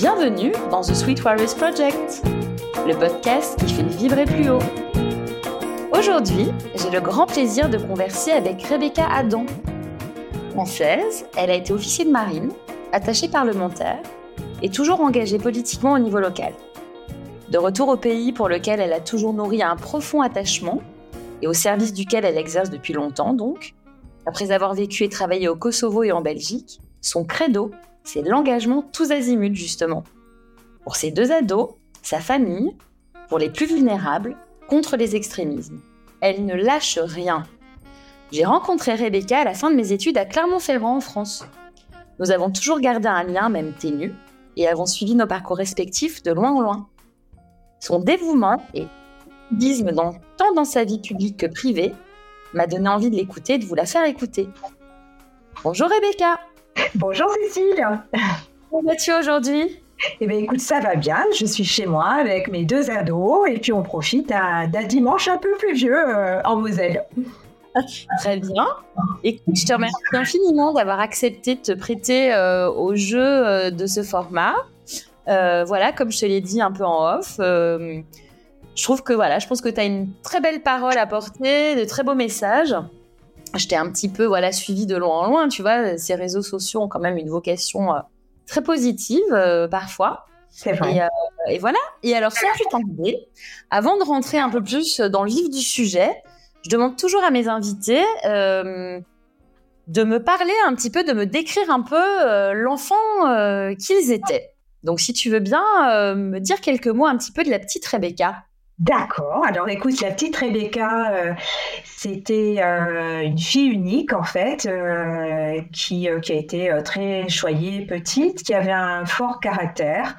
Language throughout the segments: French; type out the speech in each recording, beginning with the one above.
Bienvenue dans The Sweet Warriors Project, le podcast qui fait vibrer plus haut. Aujourd'hui, j'ai le grand plaisir de converser avec Rebecca Adam. Française, elle a été officier de marine, attachée parlementaire et toujours engagée politiquement au niveau local. De retour au pays pour lequel elle a toujours nourri un profond attachement et au service duquel elle exerce depuis longtemps donc, après avoir vécu et travaillé au Kosovo et en Belgique, son credo c'est l'engagement tous azimuts, justement. Pour ces deux ados, sa famille, pour les plus vulnérables, contre les extrémismes. Elle ne lâche rien. J'ai rencontré Rebecca à la fin de mes études à Clermont-Ferrand, en France. Nous avons toujours gardé un lien, même ténu, et avons suivi nos parcours respectifs de loin en loin. Son dévouement et activisme tant dans sa vie publique que privée m'a donné envie de l'écouter et de vous la faire écouter. Bonjour Rebecca Bonjour Cécile. Comment vas-tu aujourd'hui? Eh bien, écoute, ça va bien. Je suis chez moi avec mes deux ados et puis on profite d'un dimanche un peu pluvieux euh, en Moselle. Très bien. Écoute, je te remercie infiniment d'avoir accepté de te prêter euh, au jeu euh, de ce format. voilà, comme je te l'ai dit un peu en off, je trouve que voilà, je pense que tu as une très belle parole à porter, de très beaux messages je t'ai un petit peu voilà suivi de loin en loin. Tu vois, ces réseaux sociaux ont quand même une vocation euh, très positive euh, parfois. C'est vrai. Euh, et, voilà. Et alors, sans plus tarder, avant de rentrer un peu plus dans le vif du sujet, je demande toujours à mes invités de me parler un petit peu, de me décrire un peu l'enfant qu'ils étaient. Donc, si tu veux bien me dire quelques mots un petit peu de la petite Rebecca. D'accord. Alors écoute, la petite Rebecca, euh, c'était euh, une fille unique en fait, euh, qui, a été très choyée petite, qui avait un fort caractère,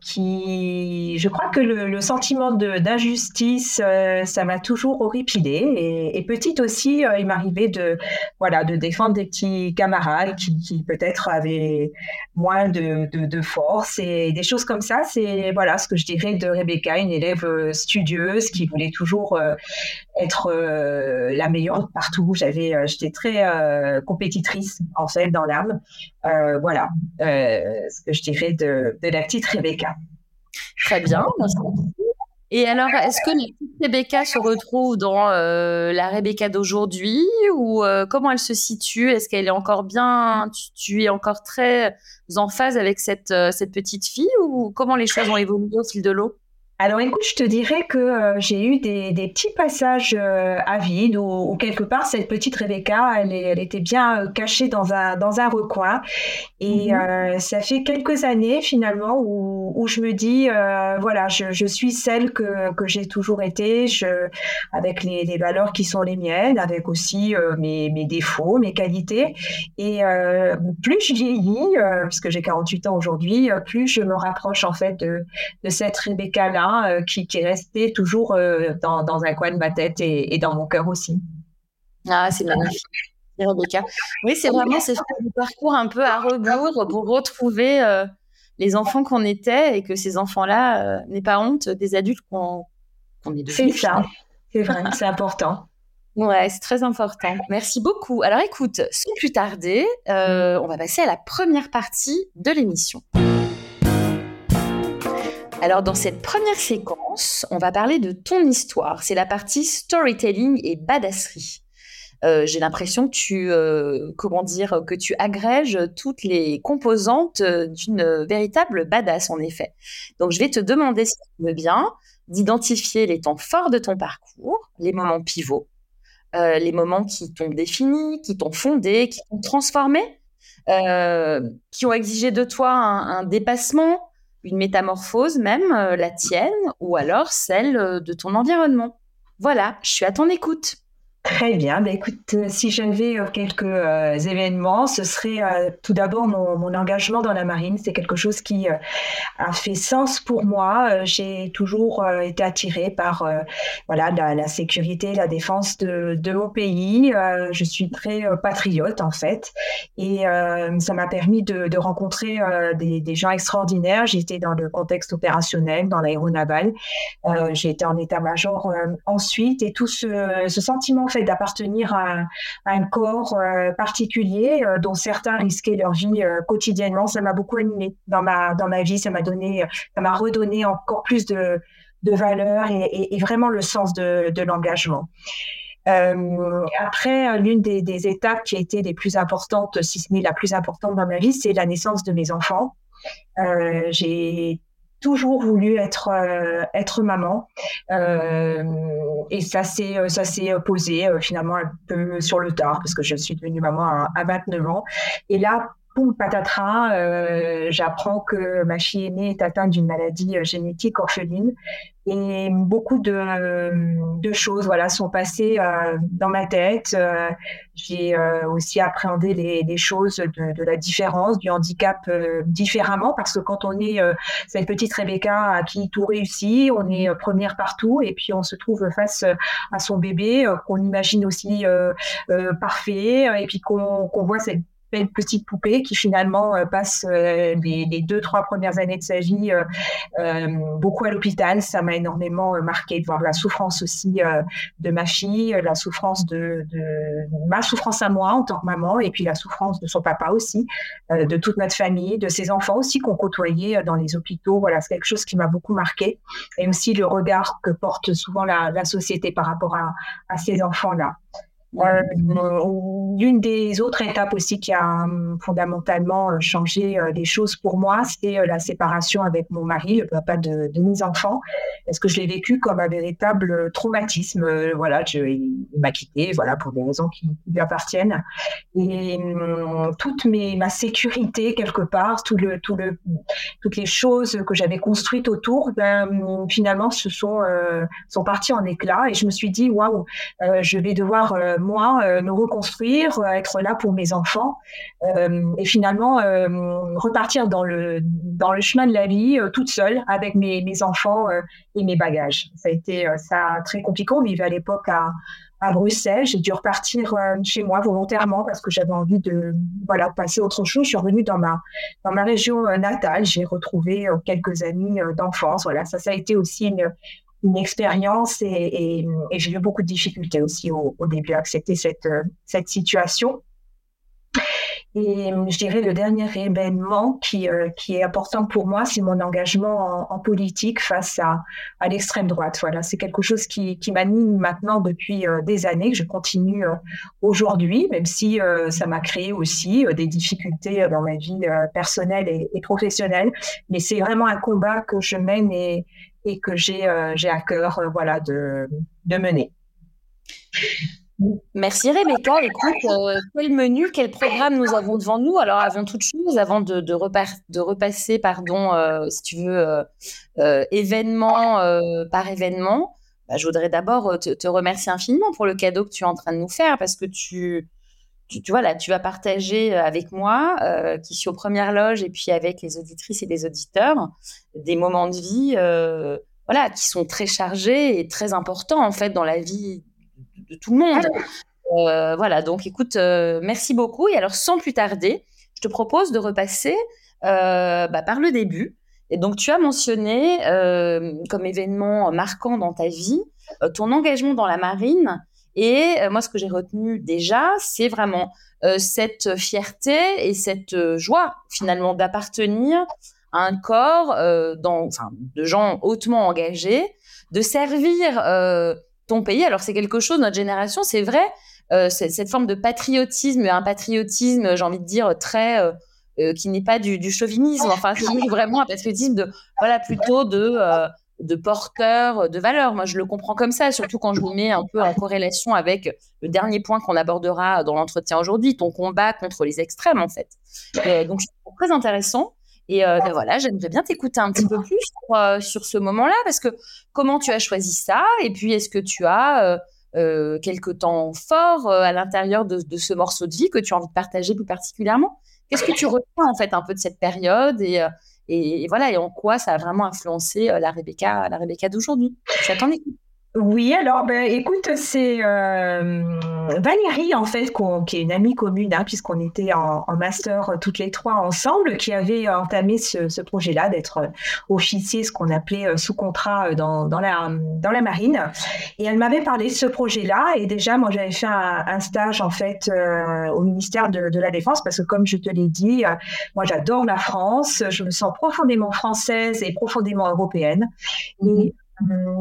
qui, je crois que le, sentiment d'injustice, ça m'a toujours horripilé. Et, petite aussi, il m'arrivait de, voilà, de défendre des petits camarades qui, peut-être avaient moins de, de, de, force et des choses comme ça. C'est voilà ce que je dirais de Rebecca, une élève studieuse, qui voulait toujours euh, être euh, la meilleure partout. J'avais, euh, j'étais très compétitrice en fait dans l'âme. voilà ce que je dirais de, la petite Rebecca. Très bien. Et alors, est-ce que la petite Rebecca se retrouve dans la Rebecca d'aujourd'hui ou comment elle se situe? Est-ce qu'elle est encore bien? Tu, es encore très en phase avec cette, cette petite fille ou comment les choses ont évolué au fil de l'eau? Alors écoute, je te dirais que euh, j'ai eu des, petits passages euh, à vide où, quelque part cette petite Rebecca, elle, elle était bien euh, cachée dans un, dans un recoin. Et mhm. ça fait quelques années finalement où, où je me dis, voilà, je, je, suis celle que, que j'ai toujours été, je, avec les, les, valeurs qui sont les miennes, avec aussi mes, mes, défauts, mes qualités. Et plus je vieillis, parce que j'ai 48 ans aujourd'hui, plus je me rapproche en fait de, de cette Rebecca-là euh, qui, est resté toujours euh, dans, un coin de ma tête et, dans mon cœur aussi. Ah, c'est magnifique. Rebecca. Oui, c'est vraiment ce parcours un peu à rebours pour retrouver euh, les enfants qu'on était et que ces enfants-là n'aient pas honte des adultes qu'on est devenus. C'est ça, c'est vrai, c'est important. Ouais, c'est très important. Merci beaucoup. Alors écoute, sans plus tarder, on va passer à la première partie de l'émission. Alors dans cette première séquence, on va parler de ton histoire. C'est la partie storytelling et badasserie. Euh, j'ai l'impression que tu, euh, comment dire, que tu agrèges toutes les composantes d'une véritable badass, en effet. Donc, je vais te demander, si tu veux bien, d'identifier les temps forts de ton parcours, les moments pivots, euh, les moments qui t'ont défini, qui t'ont fondé, qui t'ont transformé, qui ont exigé de toi un dépassement, une métamorphose même, euh, la tienne, ou alors celle euh, de ton environnement. Voilà, je suis à ton écoute. Très bien. Ben, écoute, euh, si j'avais quelques événements, ce serait tout d'abord mon, engagement dans la marine. C'est quelque chose qui a fait sens pour moi. J'ai toujours été attirée par voilà la, sécurité, la défense de, de mon pays. je suis très patriote en fait, et ça m'a permis de, rencontrer des, des, gens extraordinaires. J'étais dans le contexte opérationnel, dans l'aéronaval. J'ai été en état-major ensuite, et tout ce, ce sentiment fait d'appartenir à, un corps particulier dont certains risquaient leur vie quotidiennement. Ça m'a beaucoup animé dans ma dans ma vie. Ça m'a donné, ça m'a redonné encore plus de de valeur et, vraiment le sens de, l'engagement. Euh, après, l'une des, des, étapes qui a été les plus importantes, si ce n'est la plus importante dans ma vie, c'est la naissance de mes enfants. Euh, j'ai toujours voulu être euh, être maman. Euh, et ça s'est ça s'est posé euh, finalement un peu sur le tard parce que je suis devenue maman à, à 29 ans. Et là poum patatras, euh, j'apprends que ma fille aînée est atteinte d'une maladie euh, génétique orpheline et beaucoup de, de choses voilà sont passées euh, dans ma tête. Euh, j'ai euh, aussi appréhendé les, choses de, la différence, du handicap différemment parce que quand on est cette petite Rebecca à qui tout réussit, on est première partout et puis on se trouve face à son bébé qu'on imagine aussi parfait et puis qu'on qu'on voit cette une petite poupée qui finalement euh, passe euh, les, deux, trois premières années de sa vie euh, beaucoup à l'hôpital. Ça m'a énormément marqué de voir la souffrance aussi de ma fille, la souffrance de, ma souffrance à moi en tant que maman, et puis la souffrance de son papa aussi, de toute notre famille, de ses enfants aussi qu'on côtoyait dans les hôpitaux. Voilà, c'est quelque chose qui m'a beaucoup marqué. Et aussi le regard que porte souvent la, société par rapport à, à ces enfants-là. Euh, l'une des autres étapes aussi qui a hum, fondamentalement euh, changé euh, les choses pour moi, c'est la séparation avec mon mari, le papa de, de mes enfants. Est-ce que je l'ai vécu comme un véritable traumatisme Voilà, il m'a quitté, voilà, pour des raisons qui, lui appartiennent. Et hum, toute ma sécurité quelque part, tout le, tout le, toutes les choses que j'avais construites autour, ben, finalement, se sont sont parties en éclats. Et je me suis dit, waouh, je vais devoir moi, euh, me reconstruire, euh, être là pour mes enfants euh, et finalement repartir dans le, dans le chemin de la vie toute seule avec mes, mes enfants et mes bagages. Ça a été ça très compliqué. On vivait à l'époque à, à Bruxelles. J'ai dû repartir chez moi volontairement parce que j'avais envie de voilà passer autre chose. Je suis revenue dans ma dans ma région natale. J'ai retrouvé quelques amis d'enfance. Voilà, ça ça a été aussi une une expérience et, j'ai eu beaucoup de difficultés aussi au, début à accepter cette, euh, cette situation. Et je dirais le dernier événement qui, euh, qui est important pour moi, c'est mon engagement en, politique face à, à l'extrême droite. Voilà, c'est quelque chose qui, qui m'anime maintenant depuis euh, des années, que je continue aujourd'hui, même si ça m'a créé aussi des difficultés dans ma vie personnelle et, et professionnelle. Mais c'est vraiment un combat que je mène et, et que j'ai euh, à cœur euh, voilà de, mener. Merci Rebecca. Écoute, euh, quel menu, quel programme nous avons devant nous? Alors avant toute chose, avant de repasser, pardon, si tu veux, événement par événement, bah, je voudrais d'abord te, te, remercier infiniment pour le cadeau que tu es en train de nous faire parce que tu, tu, vois là, tu vas partager euh, avec moi, euh, qui suis aux premières loges, et puis avec les auditrices et les auditeurs, des moments de vie, euh, voilà, qui sont très chargés et très importants en fait dans la vie de, tout le monde. Euh, voilà, donc écoute, euh, merci beaucoup. Et alors, sans plus tarder, je te propose de repasser euh, bah, par le début. Et donc, tu as mentionné comme événement marquant dans ta vie ton engagement dans la marine et euh, moi, ce que j'ai retenu déjà, c'est vraiment euh, cette fierté et cette euh, joie finalement d'appartenir à un corps dans, enfin, de gens hautement engagés, de servir ton pays. Alors c'est quelque chose, notre génération, c'est vrai, cette forme de patriotisme, un patriotisme, j'ai envie de dire, très... qui n'est pas du, du chauvinisme, enfin, c'est vraiment un patriotisme de, voilà, plutôt de de porteur de valeur. Moi, je le comprends comme ça, surtout quand je vous mets un peu en corrélation avec le dernier point qu'on abordera dans l'entretien aujourd'hui, ton combat contre les extrêmes, en fait. Euh, donc, c'est très intéressant. Et euh, ben voilà, j'aimerais bien t'écouter un petit peu plus sur, euh, sur ce moment-là, parce que comment tu as choisi ça? Et puis, est-ce que tu as quelques temps forts à l'intérieur de, de, ce morceau de vie que tu as envie de partager plus particulièrement? Qu'est-ce que tu retiens en fait un peu de cette période? Et, et, voilà, et en quoi ça a vraiment influencé euh, la Rebecca, la Rebecca d'aujourd'hui? J'attends Oui, alors ben, écoute, c'est euh, Valérie en fait, qui est une amie commune, hein, puisqu'on était en, master toutes les trois ensemble, qui avait entamé ce, projet-là d'être officier, ce qu'on appelait euh, sous contrat dans, dans, la, dans la marine. Et elle m'avait parlé de ce projet-là. Et déjà, moi, j'avais fait un, stage en fait euh, au ministère de, de, la Défense, parce que comme je te l'ai dit, moi, j'adore la France. Je me sens profondément française et profondément européenne. Et Hum,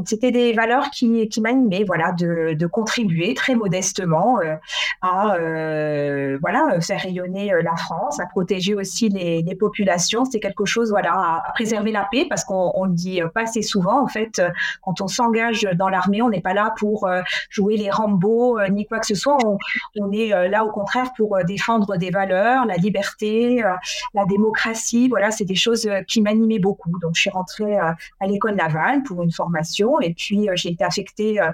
c'était des valeurs qui, qui m'animaient, voilà, de, contribuer très modestement euh, à euh, voilà faire rayonner euh, la France, à protéger aussi les, populations. C'est quelque chose, voilà, à, préserver la paix parce qu'on on le dit pas assez souvent. En fait, quand on s'engage dans l'armée, on n'est pas là pour jouer les Rambo ni quoi que ce soit. On, on est là au contraire pour défendre des valeurs, la liberté, la démocratie. Voilà, c'est des choses qui m'animaient beaucoup. Donc, je suis rentrée à l'école navale pour une formation et puis, euh, j'ai été affectée euh,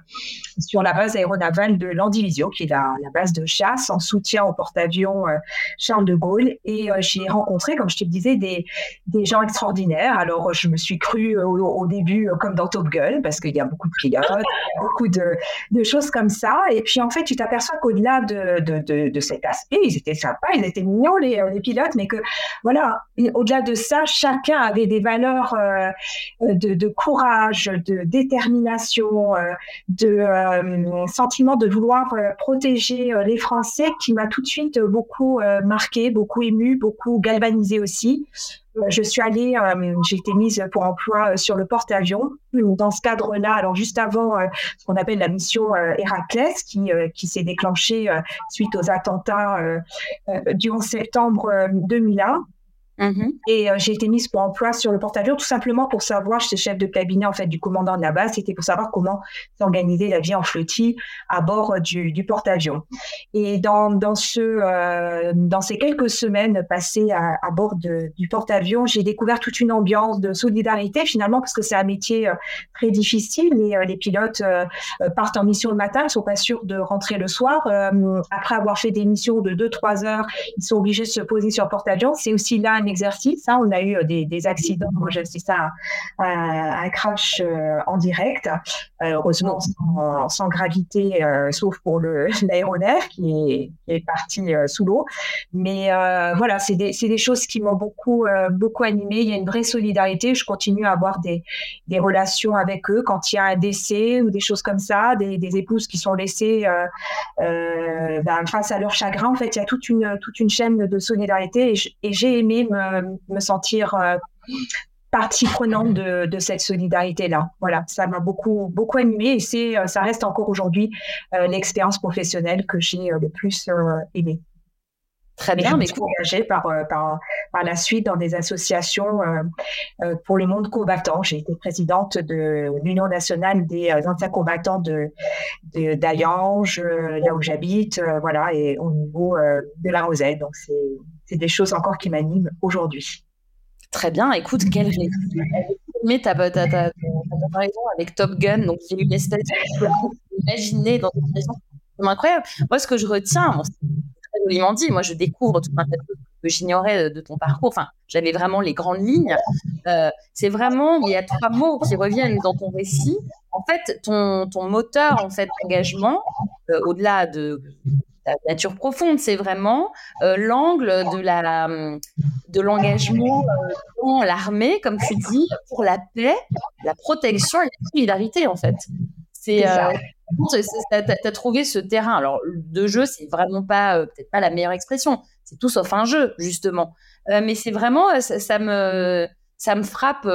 sur la base aéronavale de Landivisio, qui est la, base de chasse en soutien au porte-avions euh, Charles de Gaulle. Et j'ai rencontré, comme je te le disais, des, des gens extraordinaires. Alors, je me suis crue au, début comme dans Top Gun, parce qu'il y a beaucoup de pilotes, beaucoup de, de, choses comme ça. Et puis, en fait, tu t'aperçois qu'au-delà de, de, de, cet aspect, ils étaient sympas, ils étaient mignons, les, les pilotes, mais que, voilà, au-delà de ça, chacun avait des valeurs de courage, de détermination, euh, de euh, sentiment de vouloir euh, protéger les Français qui m'a tout de suite beaucoup marqué, beaucoup ému, beaucoup galvanisé aussi. Je suis allée, j'ai été mise pour emploi sur le porte-avions. Dans ce cadre-là, alors juste avant ce qu'on appelle la mission Héraclès, qui, qui s'est déclenchée suite aux attentats du 11 septembre 2001. Mmh et euh, j'ai été mise pour emploi sur le porte-avions tout simplement pour savoir, j'étais chef de cabinet en fait du commandant de la base, c'était pour savoir comment s'organiser la vie en flottille à bord euh, du, porte-avions. Et euh, dans ces quelques semaines passées à, bord du porte-avions, j'ai découvert toute une ambiance de solidarité finalement parce que c'est un métier très difficile. Les, pilotes partent en mission le matin, ils sont pas sûrs de rentrer le soir. après avoir fait des missions de 2-3 heures, ils sont obligés de se poser sur porte-avions. C'est aussi là exercice. Hein. On a eu euh, des, accidents. Moi, j'ai assisté à, un crash euh, en direct, euh, heureusement sans, gravité, sauf pour l'aéronef qui est, est parti sous l'eau. Mais voilà, c'est des, choses qui m'ont beaucoup, beaucoup animé. Il y a une vraie solidarité. Je continue à avoir des, relations avec eux quand il y a un décès ou des choses comme ça, des, épouses qui sont laissées ben, face à leur chagrin. En fait, il y a toute une chaîne de solidarité et j'ai aimé me, sentir euh, partie prenante de, cette solidarité-là. Voilà, ça m'a beaucoup, beaucoup animé et c'est, euh, ça reste encore aujourd'hui euh, l'expérience professionnelle que j'ai le plus aimée. Très bien, mais engagée par, par, par la suite dans des associations pour le monde combattant. J'ai été présidente de l'Union nationale des anciens combattants de, d'Ayange, là où j'habite, voilà, et au niveau de la Rosette. Donc c'est c'est des choses encore qui m'animent aujourd'hui. Très bien. Écoute, quelle mais ta, ta, ta, ta, comparaison avec Top Gun, donc j'ai eu une espèce d'imaginer dans une maison incroyable. Moi, ce que je retiens, c'est très joliment dit. Moi, je découvre tout un tas de choses que j'ignorais de ton parcours. Enfin, j'avais vraiment les grandes lignes. Euh, c'est vraiment, il y a trois mots qui reviennent dans ton récit. En fait, ton, ton moteur, en fait, d'engagement, euh, au-delà de nature profonde, c'est vraiment euh, l'angle de la de l'engagement euh, dans l'armée, comme tu dis, pour la paix, la protection et la solidarité en fait. C'est euh, tu as, trouvé ce terrain. Alors de jeu, c'est vraiment pas peut-être pas la meilleure expression. C'est tout sauf un jeu justement, mais c'est vraiment ça, me ça me frappe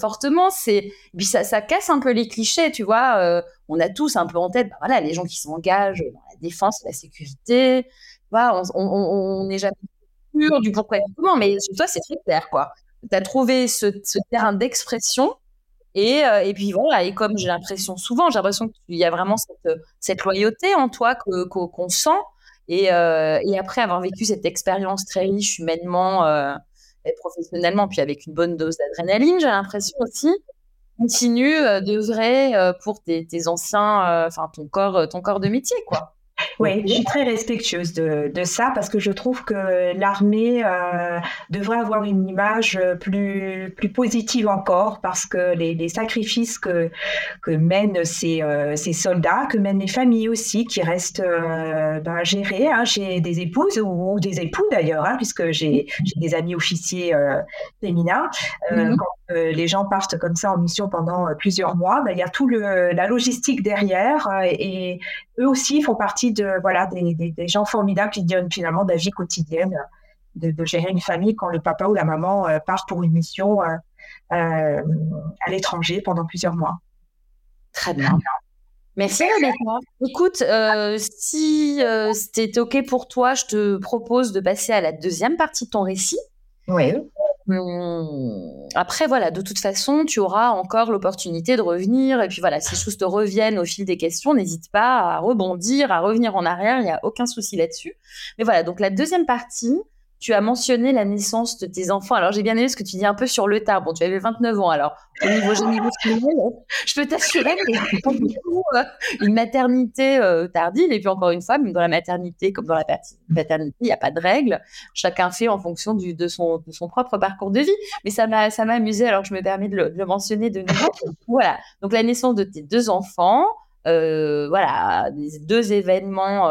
fortement. C'est puis ça, ça, casse un peu les clichés, tu vois. On a tous un peu en tête, bah, voilà, les gens qui s'engagent défense, la sécurité. on n'est jamais sûr du pourquoi et du comment, mais sur toi, c'est très clair. Tu as trouvé ce, terrain d'expression. Et, euh, puis et comme j'ai l'impression souvent, j'ai l'impression qu'il y a vraiment cette, cette, loyauté en toi qu'on sent. Et, euh, et, après avoir vécu cette expérience très riche humainement euh, et professionnellement, puis avec une bonne dose d'adrénaline, j'ai l'impression aussi, continue de vrai pour tes, tes anciens, enfin ton corps, ton corps de métier, quoi. Oui, je suis très respectueuse de, de, ça parce que je trouve que l'armée euh, devrait avoir une image plus, plus positive encore parce que les, les sacrifices que, que mènent ces, euh, ces, soldats, que mènent les familles aussi qui restent euh, ben, gérées. Hein. J'ai des épouses ou, des époux d'ailleurs, hein, puisque j'ai des amis officiers euh, féminins. Mm-hmm. Quand les gens partent comme ça en mission pendant plusieurs mois, ben, il y a tout le, la logistique derrière et eux aussi font partie de voilà des, des, gens formidables qui donnent finalement de la vie quotidienne de, gérer une famille quand le papa ou la maman euh, part pour une mission euh, euh, à l'étranger pendant plusieurs mois. Très bien. Merci Rebecca. Écoute, si c'était OK pour toi, je te propose de passer à la deuxième partie de ton récit. Oui. Hum, après, voilà, de toute façon, tu auras encore l'opportunité de revenir. Et puis voilà, si les choses te reviennent au fil des questions, n'hésite pas à rebondir, à revenir en arrière. Il n'y a aucun souci là-dessus. Mais voilà, donc la deuxième partie, tu as mentionné la naissance de tes enfants. Alors, j'ai bien aimé ce que tu dis un peu sur le tard. Bon, tu avais 29 ans, alors au niveau générationnel, je peux t'assurer que euh, une maternité euh, tardive. Et puis, encore une fois, même dans la maternité comme dans la paternité, il n'y a pas de règles. Chacun fait en fonction du, de, son, de son propre parcours de vie. Mais ça m'a, amusé, alors je me permets de le, mentionner de nouveau. Voilà. Donc, la naissance de tes deux enfants. Euh, voilà, deux événements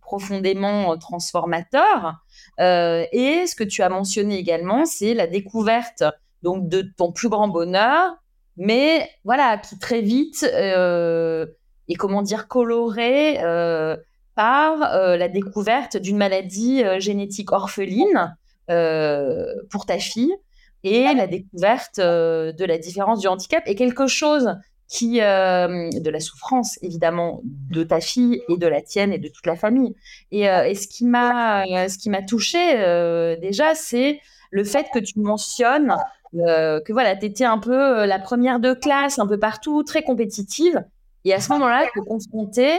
profondément transformateurs. Euh, et ce que tu as mentionné également, c'est la découverte donc de ton plus grand bonheur, mais voilà, qui très vite euh, est comment dire coloré euh, par la découverte d'une maladie génétique orpheline pour ta fille et la découverte de la différence du handicap. Est quelque chose euh, de la souffrance évidemment de ta fille et de la tienne et de toute la famille. Et, euh, ce qui m'a ce qui m'a touché euh, déjà, c'est le fait que tu mentionnes que voilà, tu étais un peu la première de classe, un peu partout, très compétitive, et à ce moment-là, tu es confrontée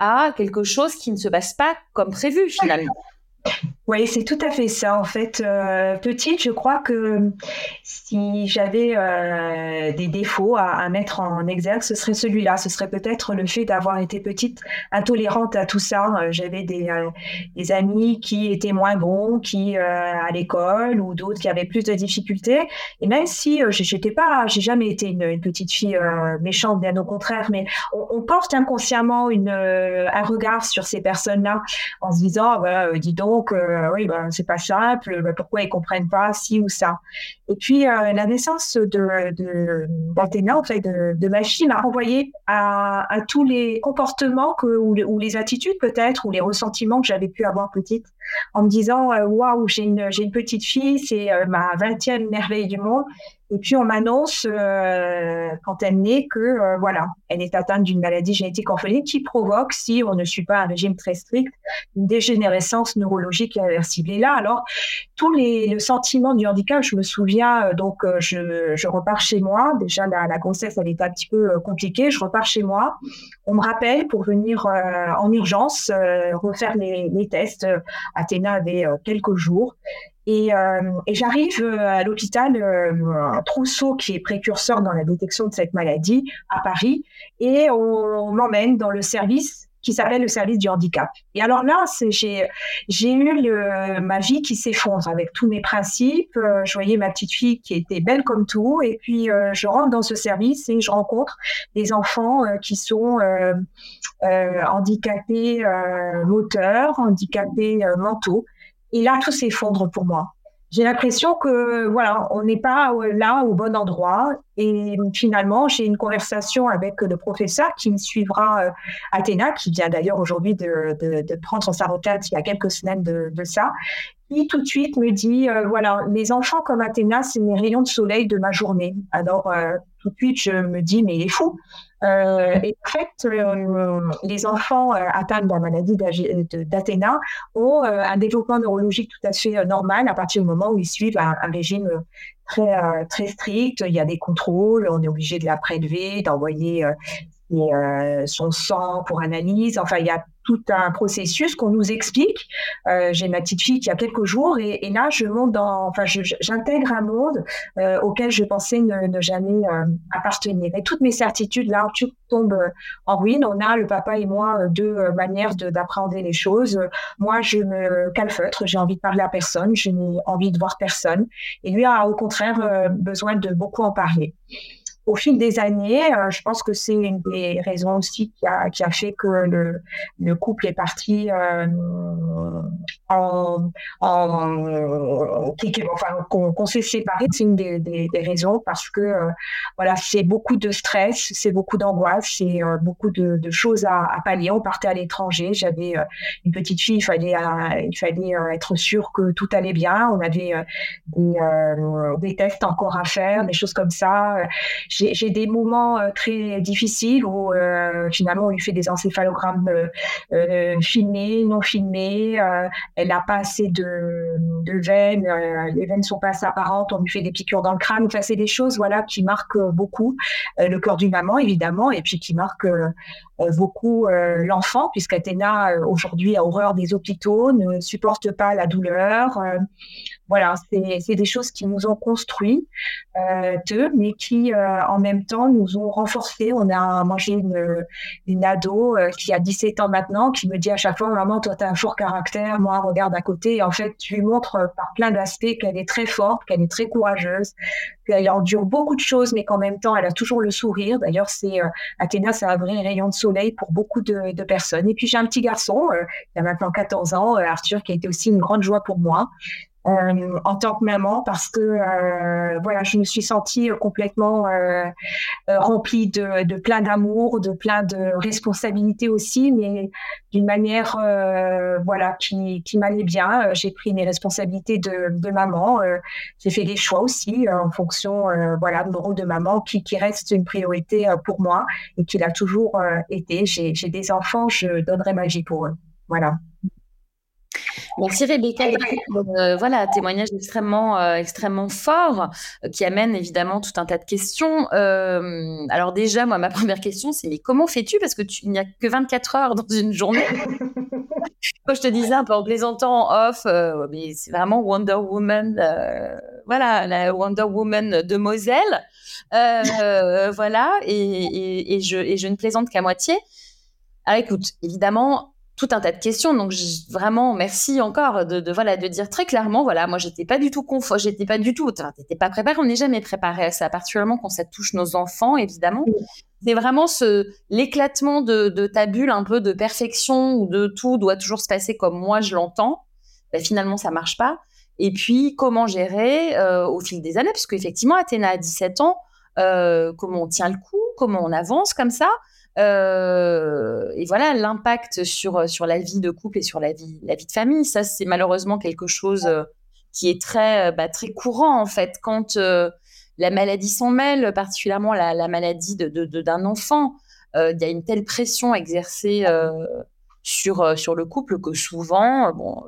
à quelque chose qui ne se passe pas comme prévu finalement. Oui, c'est tout à fait ça. En fait, euh, petite, je crois que si j'avais euh, des défauts à, mettre en exergue, ce serait celui-là. Ce serait peut-être le fait d'avoir été petite, intolérante à tout ça. Euh, j'avais des, amis qui étaient moins bons, qui à l'école, ou d'autres qui avaient plus de difficultés. Et même si j'étais pas, j'ai jamais été une, petite fille méchante, bien au contraire, mais on, porte inconsciemment une, un regard sur ces personnes-là en se disant, bah, dis donc euh, oui, ben, c'est pas simple, ben, pourquoi ils comprennent pas ci ou ça. Et puis, euh, la naissance de, d'Athéna, en fait, de, de ma fille, m'a renvoyé à, tous les comportements que, ou, les attitudes peut-être, ou les ressentiments que j'avais pu avoir petite, en me disant, euh, waouh, j'ai une, une petite fille, c'est ma vingtième merveille du monde. Et puis on m'annonce euh, quand elle naît que euh, voilà, elle est atteinte d'une maladie génétique orpheline qui provoque, si on ne suit pas un régime très strict, une dégénérescence neurologique irréversible. Et là, alors, tous les le sentiment du handicap, je me souviens, euh, donc je, je, repars chez moi. Déjà la, la, grossesse, elle était un petit peu compliquée. Je repars chez moi. On me rappelle pour venir en urgence refaire les tests. Athéna avait quelques jours. Et, euh, j'arrive euh, à l'hôpital euh, Trousseau, qui est précurseur dans la détection de cette maladie, à Paris, et on, m'emmène dans le service qui s'appelle le service du handicap. Et alors là, j'ai eu ma vie qui s'effondre avec tous mes principes. je voyais ma petite fille qui était belle comme tout, et puis je rentre dans ce service et je rencontre des enfants qui sont handicapés moteurs, handicapés mentaux. Et là, tout s'effondre pour moi. J'ai l'impression que voilà, on n'est pas euh, là au bon endroit. Et finalement, j'ai une conversation avec le professeur qui me suivra, euh, Athéna, qui vient d'ailleurs aujourd'hui de, prendre sa retraite il y a quelques semaines de, ça, qui tout de suite me dit euh, voilà, les enfants comme Athéna, c'est mes rayons de soleil de ma journée. Alors euh, tout de suite, je me dis mais il est fou. Euh, et en fait, euh, les enfants euh, atteints de la maladie d'Athéna ont un développement neurologique tout à fait normal à partir du moment où ils suivent un, régime très, très strict. Il y a des contrôles, on est obligé de la prélever, d'envoyer son sang pour analyse. Enfin, il y a tout un processus qu'on nous explique. Euh, j'ai ma petite fille qui a quelques jours et, là, je monte dans, enfin, j'intègre un monde euh, auquel je pensais ne, jamais euh, appartenir. Et toutes mes certitudes, là, tout tombe en ruine. On a, le papa et moi, deux manières d'appréhender les choses. Moi, je me calfeutre, j'ai envie de parler à personne, je n'ai envie de voir personne. Et lui a, au contraire, besoin de beaucoup en parler au fil des années, euh, je pense que c'est une des raisons aussi qui a, qui a fait que le, le couple est parti euh, en, en enfin, qu'on s'est séparés. C'est une des, des, raisons parce que euh, voilà, c'est beaucoup de stress, c'est beaucoup d'angoisse, c'est euh, beaucoup de, choses à, à, pallier. On partait à l'étranger, j'avais une petite fille, il fallait, il fallait être sûr que tout allait bien. On avait des tests encore à faire, des choses comme ça j'ai des moments euh, très difficiles où euh, finalement on lui fait des encéphalogrammes euh, filmés, non filmés. elle n'a pas assez de, veines, les veines sont pas assez apparentes. On lui fait des piqûres dans le crâne. Enfin, c'est des choses voilà qui marquent beaucoup le corps d'une maman évidemment, et puis qui marquent beaucoup l'enfant, puisqu'Athéna aujourd'hui a horreur des hôpitaux, ne supporte pas la douleur. Voilà, c'est des choses qui nous ont construit, euh, mais qui en même temps nous ont renforcés. On a mangé une, une ado qui a 17 ans maintenant, qui me dit à chaque fois, maman, toi, tu as un fort caractère, moi, regarde à côté. Et en fait, tu lui montres par plein d'aspects qu'elle est très forte, qu'elle est très courageuse, qu'elle endure beaucoup de choses, mais qu'en même temps, elle a toujours le sourire. D'ailleurs, c'est Athéna, c'est un vrai rayon de soleil pour beaucoup de, de personnes. Et puis, j'ai un petit garçon, il a maintenant 14 ans, Arthur, qui a été aussi une grande joie pour moi. Euh, en tant que maman parce que euh, voilà je me suis sentie complètement euh, remplie de, plein d'amour de plein de responsabilités aussi mais d'une manière voilà qui, qui m'allait bien. J'ai pris mes responsabilités de, de maman j'ai fait des choix aussi en fonction voilà de mon rôle de maman qui, qui reste une priorité pour moi et qui l'a toujours été. J'ai des enfants je donnerai ma vie pour eux. Voilà Merci Rebecca. Euh, voilà, témoignage extrêmement, euh, extrêmement fort euh, qui amène évidemment tout un tas de questions. alors déjà, moi, ma première question, c'est mais comment fais-tu? Parce que tu, n'y a que 24 heures dans une journée. Quand je te disais un peu en plaisantant en off, mais c'est vraiment Wonder Woman, voilà, la Wonder Woman de Moselle. voilà, et, et, je, et je ne plaisante qu'à moitié. Alors écoute, évidemment, tout un tas de questions. Donc vraiment merci encore de, voilà de dire très clairement voilà moi j'étais pas du tout confort, j'étais pas du tout, t'étais pas préparé, on n'est jamais préparé à ça, particulièrement quand ça touche nos enfants évidemment. C'est vraiment ce l'éclatement de, ta bulle un peu de perfection où de tout doit toujours se passer comme moi je l'entends. Ben, finalement ça marche pas. Et puis comment gérer euh, au fil des années, puisque effectivement Athéna a 17 ans, euh, comment on tient le coup, comment on avance comme ça? Euh, et voilà, l'impact sur, sur la vie de couple et sur la vie, la vie de famille, ça, c'est malheureusement quelque chose euh, qui est très, euh, bah, très courant, en fait, quand la maladie s'en mêle, particulièrement la, la maladie d'un de, de, enfant. Il y a une telle pression exercée sur, sur le couple que souvent, bon,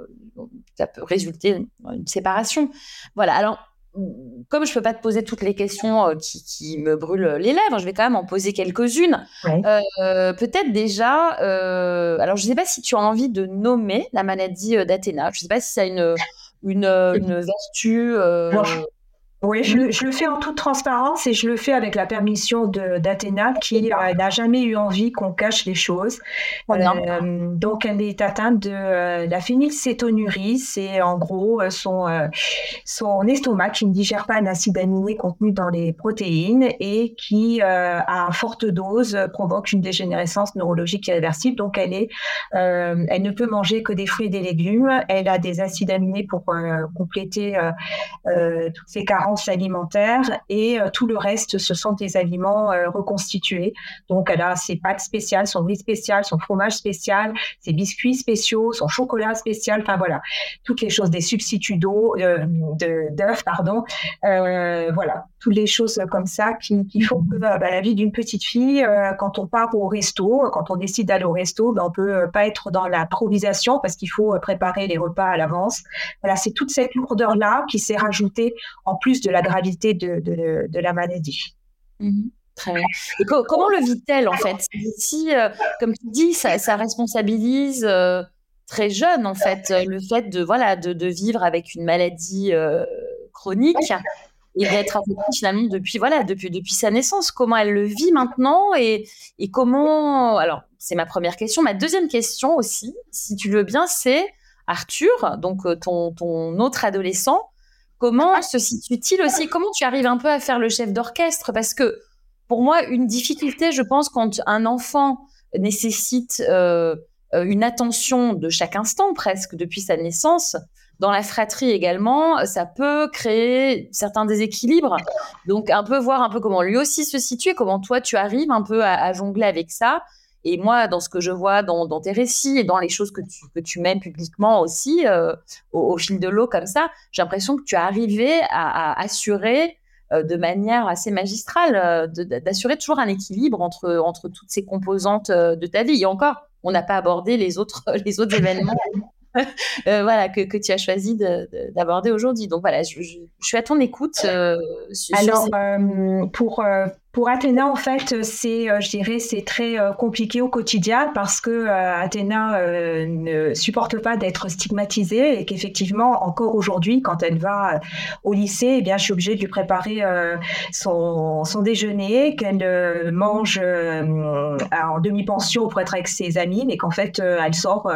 ça peut résulter une séparation. Voilà, alors comme je peux pas te poser toutes les questions euh, qui, me brûlent les lèvres, je vais quand même en poser quelques-unes. Euh, peut-être déjà, euh, alors je sais pas si tu as envie de nommer la maladie d'Athéna. Je sais pas si ça a une, une, une vertu. Oui, je, je, le fais en toute transparence et je le fais avec la permission d'Athéna qui euh, n'a jamais eu envie qu'on cache les choses. Euh, donc, elle est atteinte de euh, la phénylcétonurie, c'est en gros son, son estomac qui ne digère pas un acide aminé contenu dans les protéines et qui, à forte dose, provoque une dégénérescence neurologique irréversible. Donc, elle, est, elle ne peut manger que des fruits et des légumes. Elle a des acides aminés pour compléter toutes ses carences alimentaire et euh, tout le reste, ce sont des aliments euh, reconstitués. Donc, elle a ses pâtes spéciales, son riz spécial, son fromage spécial, ses biscuits spéciaux, son chocolat spécial. Enfin, voilà, toutes les choses, des substituts d'eau, euh, d'œufs, pardon. voilà, toutes les choses comme ça qui, font que bah, la vie d'une petite fille, quand on part au resto, quand on décide d'aller au resto, ben, on peut pas être dans l'improvisation parce qu'il faut préparer les repas à l'avance. Voilà, c'est toute cette lourdeur-là qui s'est rajoutée en plus de la gravité de, de, la maladie. Mhm. Très bien. Et comment le vit-elle en fait? Si, comme tu dis, ça, responsabilise très jeune en fait le fait de voilà de, vivre avec une maladie chronique et d'être affectée finalement depuis voilà depuis depuis sa naissance. Comment elle le vit maintenant et, et comment alors c'est ma première question. Ma deuxième question aussi, si tu veux bien, c'est Arthur, donc euh, ton, ton autre adolescent. Comment se situe-t-il aussi? Comment tu arrives un peu à faire le chef d'orchestre? Parce que pour moi, une difficulté, je pense, quand un enfant nécessite euh, euh, une attention de chaque instant presque depuis sa naissance, dans la fratrie également, ça peut créer certains déséquilibres. Donc, un peu voir un peu comment lui aussi se situe, comment toi tu arrives un peu à, jongler avec ça. Et moi, dans ce que je vois dans, tes récits et dans les choses que tu, que tu publiquement aussi, euh, au, fil de l'eau comme ça, j'ai l'impression que tu as arrivé à, assurer euh, de manière assez magistrale, euh, d'assurer toujours un équilibre entre, entre toutes ces composantes de ta vie. Et encore, on n'a pas abordé les autres, les autres événements voilà, que, que, tu as choisi d'aborder aujourd'hui. Donc voilà, je, je, suis à ton écoute. Euh, Alors, pour pour Athéna, en fait, c'est, euh, je dirais, c'est très euh, compliqué au quotidien parce que euh, Athéna ne supporte pas d'être stigmatisée et qu'effectivement, encore aujourd'hui, quand elle va au lycée, eh bien, je suis obligée de lui préparer son, son déjeuner, qu'elle mange en demi-pension pour être avec ses amis, mais qu'en fait, elle sort,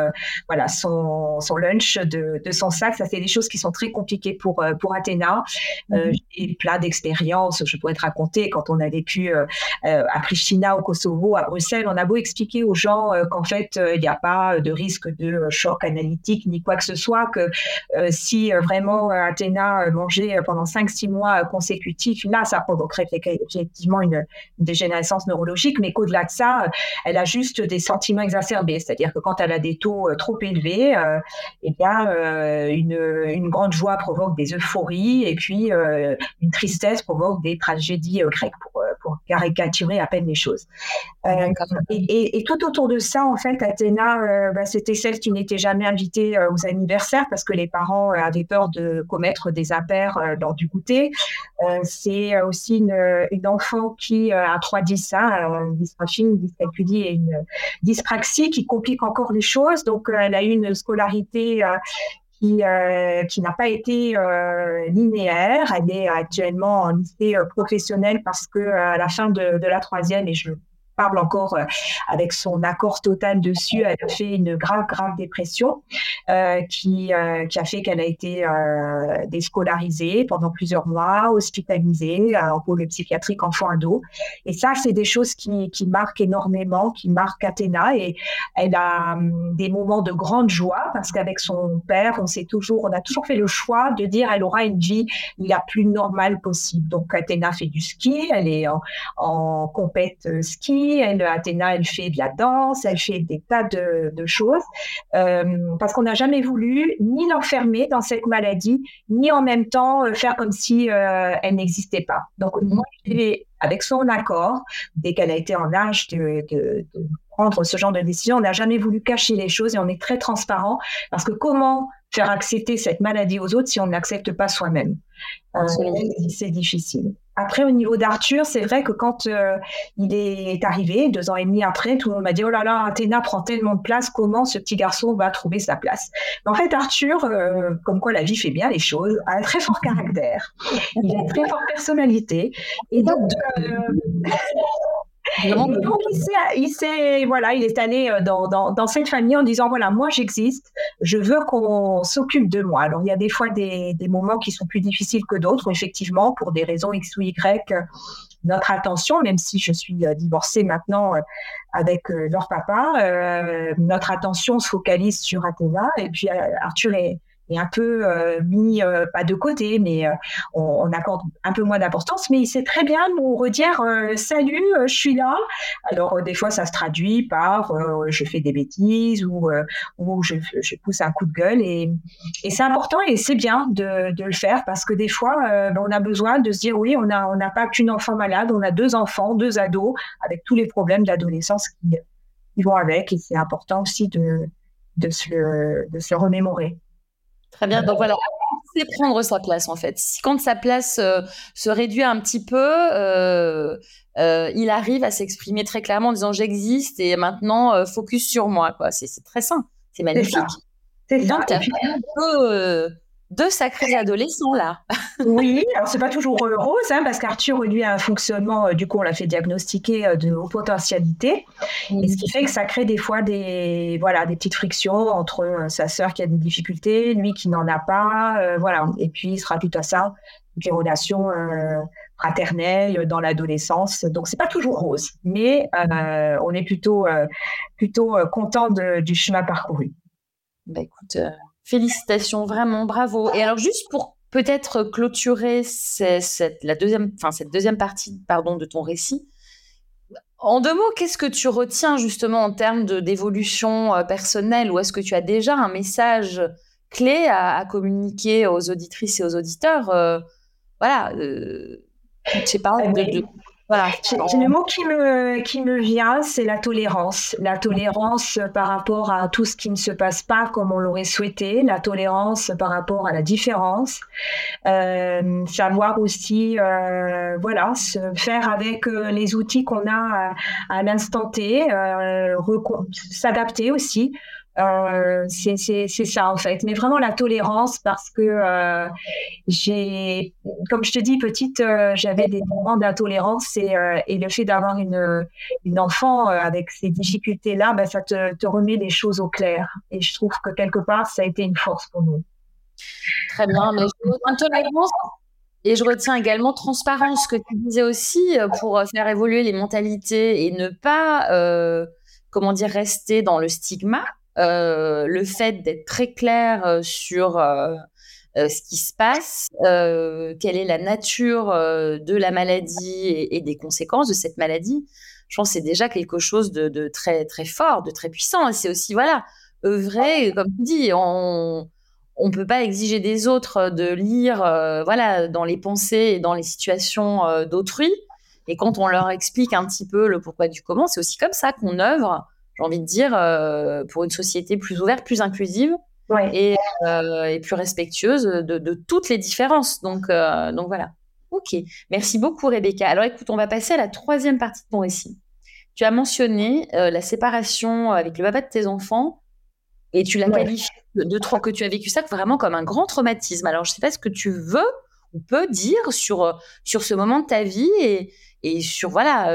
voilà, son, son lunch de, de, son sac. Ça, c'est des choses qui sont très compliquées pour pour Athéna. Mm et plein d'expériences, je pourrais te raconter quand on avait vécu euh, euh, à Pristina, au Kosovo, à Bruxelles, on a beau expliquer aux gens euh, qu'en fait, il n'y a pas de risque de choc analytique ni quoi que ce soit, que si vraiment Athéna mangeait pendant 5-6 mois consécutifs, là, ça provoquerait effectivement une, dégénérescence neurologique, mais qu'au-delà de ça, elle a juste des sentiments exacerbés, c'est-à-dire que quand elle a des taux trop élevés, eh bien, une, une, grande joie provoque des euphories et puis une tristesse provoque des tragédies grecques pour, pour caricaturer à peine les choses. Euh, et, tout autour de ça, en fait, Athéna, euh, bah, c'était celle qui n'était jamais invitée euh, aux anniversaires parce que les parents avaient peur de commettre des impairs lors du goûter. c'est aussi une, enfant qui a 3-10, hein, une dyspraxie, dyscalculie et une dyspraxie qui complique encore les choses. Donc, elle a eu une scolarité qui, euh, qui n'a pas été euh, linéaire. Elle est actuellement en lycée euh, professionnel parce que à la fin de, de la troisième, et je parle encore euh, avec son accord total dessus. Elle a fait une grave, grave dépression euh, qui, euh, qui a fait qu'elle a été déscolarisée pendant plusieurs mois, hospitalisée en pôle psychiatrique enfant-ado. Et ça, c'est des choses qui, qui marquent énormément, qui marquent Athéna. Et elle a hum, des moments de grande joie parce qu'avec son père, on s'est toujours, on a toujours fait le choix de dire elle aura une vie la plus normale possible. Donc Athéna fait du ski, elle est en, en compète ski, elle, Athéna, elle fait de la danse, elle fait des tas de, choses, euh, parce qu'on n'a jamais voulu ni l'enfermer dans cette maladie, ni en même temps euh, faire comme si euh, elle n'existait pas. Donc, moi, avec son accord, dès qu'elle a été en âge de, prendre ce genre de décision, on n'a jamais voulu cacher les choses et on est très transparent, parce que comment faire accepter cette maladie aux autres si on n'accepte pas soi-même? C'est difficile. Après, au niveau d'Arthur, c'est vrai que quand euh, il est arrivé, deux ans et demi après, tout le monde m'a dit Oh là là, Athéna prend tellement de place, comment ce petit garçon va trouver sa place? En fait, Arthur, euh, comme quoi la vie fait bien les choses, a un très fort caractère, il a une très forte personnalité. Et donc, euh, donc, il s'est, voilà, il est allé euh, dans, dans, cette famille en disant voilà, moi j'existe, je veux qu'on s'occupe de moi. Alors, il y a des fois des, des moments qui sont plus difficiles que d'autres, effectivement, pour des raisons X ou Y. Notre attention, même si je suis euh, divorcée maintenant euh, avec leur papa, notre attention se focalise sur Athéna. Et puis Arthur est, est un peu euh, mis euh, pas de côté, mais euh, on, accorde un peu moins d'importance. Mais il sait très bien nous redire salut, je suis là. Alors des fois ça se traduit par je fais des bêtises ou, ou je, je, pousse un coup de gueule et, et c'est important et c'est bien de, de, le faire parce que des fois on a besoin de se dire oui on a on n'a pas qu'une enfant malade, on a deux enfants, deux ados avec tous les problèmes d'adolescence qui, qui vont avec et c'est important aussi de de se, de se remémorer. Très bien. Donc voilà, c'est prendre sa place en fait. Si quand sa place se réduit un petit peu, il arrive à s'exprimer très clairement en disant j'existe et maintenant focus sur moi. Quoi. C'est, très sain, c'est magnifique. C'est ça. Donc, tu as un peu deux sacrés adolescents là. oui, alors c'est pas toujours rose, hein, parce qu'Arthur, lui, a un fonctionnement, euh, du coup, on l'a fait diagnostiquer euh, de haute potentialité, et ce qui fait que ça crée des fois des, voilà, des petites frictions entre euh, sa sœur qui a des difficultés, lui qui n'en a pas, voilà, et puis il sera tout à ça, des relations fraternelles dans l'adolescence, donc c'est pas toujours rose, mais on est plutôt, plutôt content du chemin parcouru. Bah écoute, Félicitations, vraiment, bravo. Et alors, juste pour peut-être clôturer cette, la deuxième, enfin, cette deuxième partie pardon, de ton récit, en deux mots, qu'est-ce que tu retiens justement en termes d'évolution euh, personnelle? Ou est-ce que tu as déjà un message clé à, communiquer aux auditrices et aux auditeurs euh, Voilà, euh, je sais pas, de, voilà. Le mot qui me, qui me vient, c'est la tolérance. La tolérance par rapport à tout ce qui ne se passe pas comme on l'aurait souhaité, la tolérance par rapport à la différence, euh, savoir aussi, euh, voilà, se faire avec euh, les outils qu'on a à, l'instant T, s'adapter aussi. Euh, c'est ça en fait, mais vraiment la tolérance parce que euh, j'ai, comme je te dis, petite, euh, j'avais des moments d'intolérance et, le fait d'avoir une, enfant avec ces difficultés-là, ben, ça te, remet les choses au clair. Et je trouve que quelque part, ça a été une force pour nous. Très bien, mais je tolérance. Et je retiens également transparence, que tu disais aussi, pour faire évoluer les mentalités et ne pas, comment dire, rester dans le stigma. Euh, le fait d'être très clair euh, sur euh, ce qui se passe, quelle est la nature de la maladie et, des conséquences de cette maladie, je pense que c'est déjà quelque chose de, très très fort, de très puissant. Et c'est aussi voilà, œuvrer, comme tu dis, on on peut pas exiger des autres de lire voilà dans les pensées et dans les situations d'autrui. Et quand on leur explique un petit peu le pourquoi du comment, c'est aussi comme ça qu'on œuvre j'ai envie de dire, euh, pour une société plus ouverte, plus inclusive et, euh, et, plus respectueuse de, de, toutes les différences. Donc, euh, donc voilà. Ok, merci beaucoup Rebecca. Alors écoute, on va passer à la troisième partie de ton récit. Tu as mentionné la séparation avec le papa de tes enfants et tu l'as qualifié de, trop que tu as vécu ça vraiment comme un grand traumatisme. Alors je ne sais pas ce que tu veux ou peux dire sur, sur ce moment de ta vie et, et sur voilà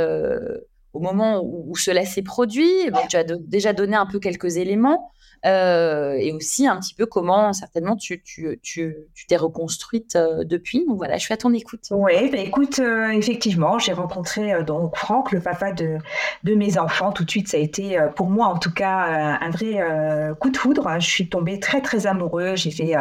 au moment où, cela s'est produit, tu as déjà donné un peu quelques éléments. Euh, et aussi un petit peu comment certainement tu tu tu tu t'es reconstruite euh, depuis. Donc voilà, je suis à ton écoute. Oui, bah, écoute, euh, effectivement, j'ai rencontré donc Franck, le papa de de mes enfants. Tout de suite, ça a été pour moi en tout cas un vrai coup de foudre. Je suis tombée très très amoureuse. J'ai fait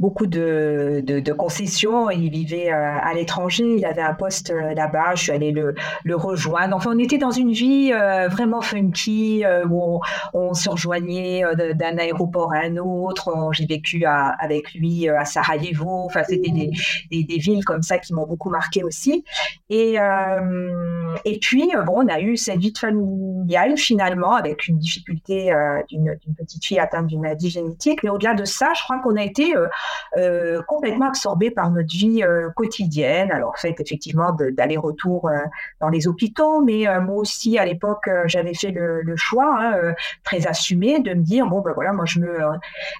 beaucoup de, de, concessions. Il vivait à l'étranger, il avait un poste là-bas. Je suis allée le le rejoindre. Enfin, on était dans une vie vraiment funky où on se rejoignait d'un aéroport à un autre. J'ai vécu avec lui euh, à Sarajevo. Enfin, c'était des, villes comme ça qui m'ont beaucoup marqué aussi. Et, euh, et puis, euh, bon, on a eu cette vie familiale finalement avec une difficulté d'une petite fille atteinte d'une maladie génétique. Mais au-delà de ça, je crois qu'on a été complètement absorbé par notre vie quotidienne. Alors, fait effectivement d'aller-retour dans les hôpitaux, mais moi aussi à l'époque, j'avais fait le, choix hein, très assumé de me dire bon ben voilà, moi je me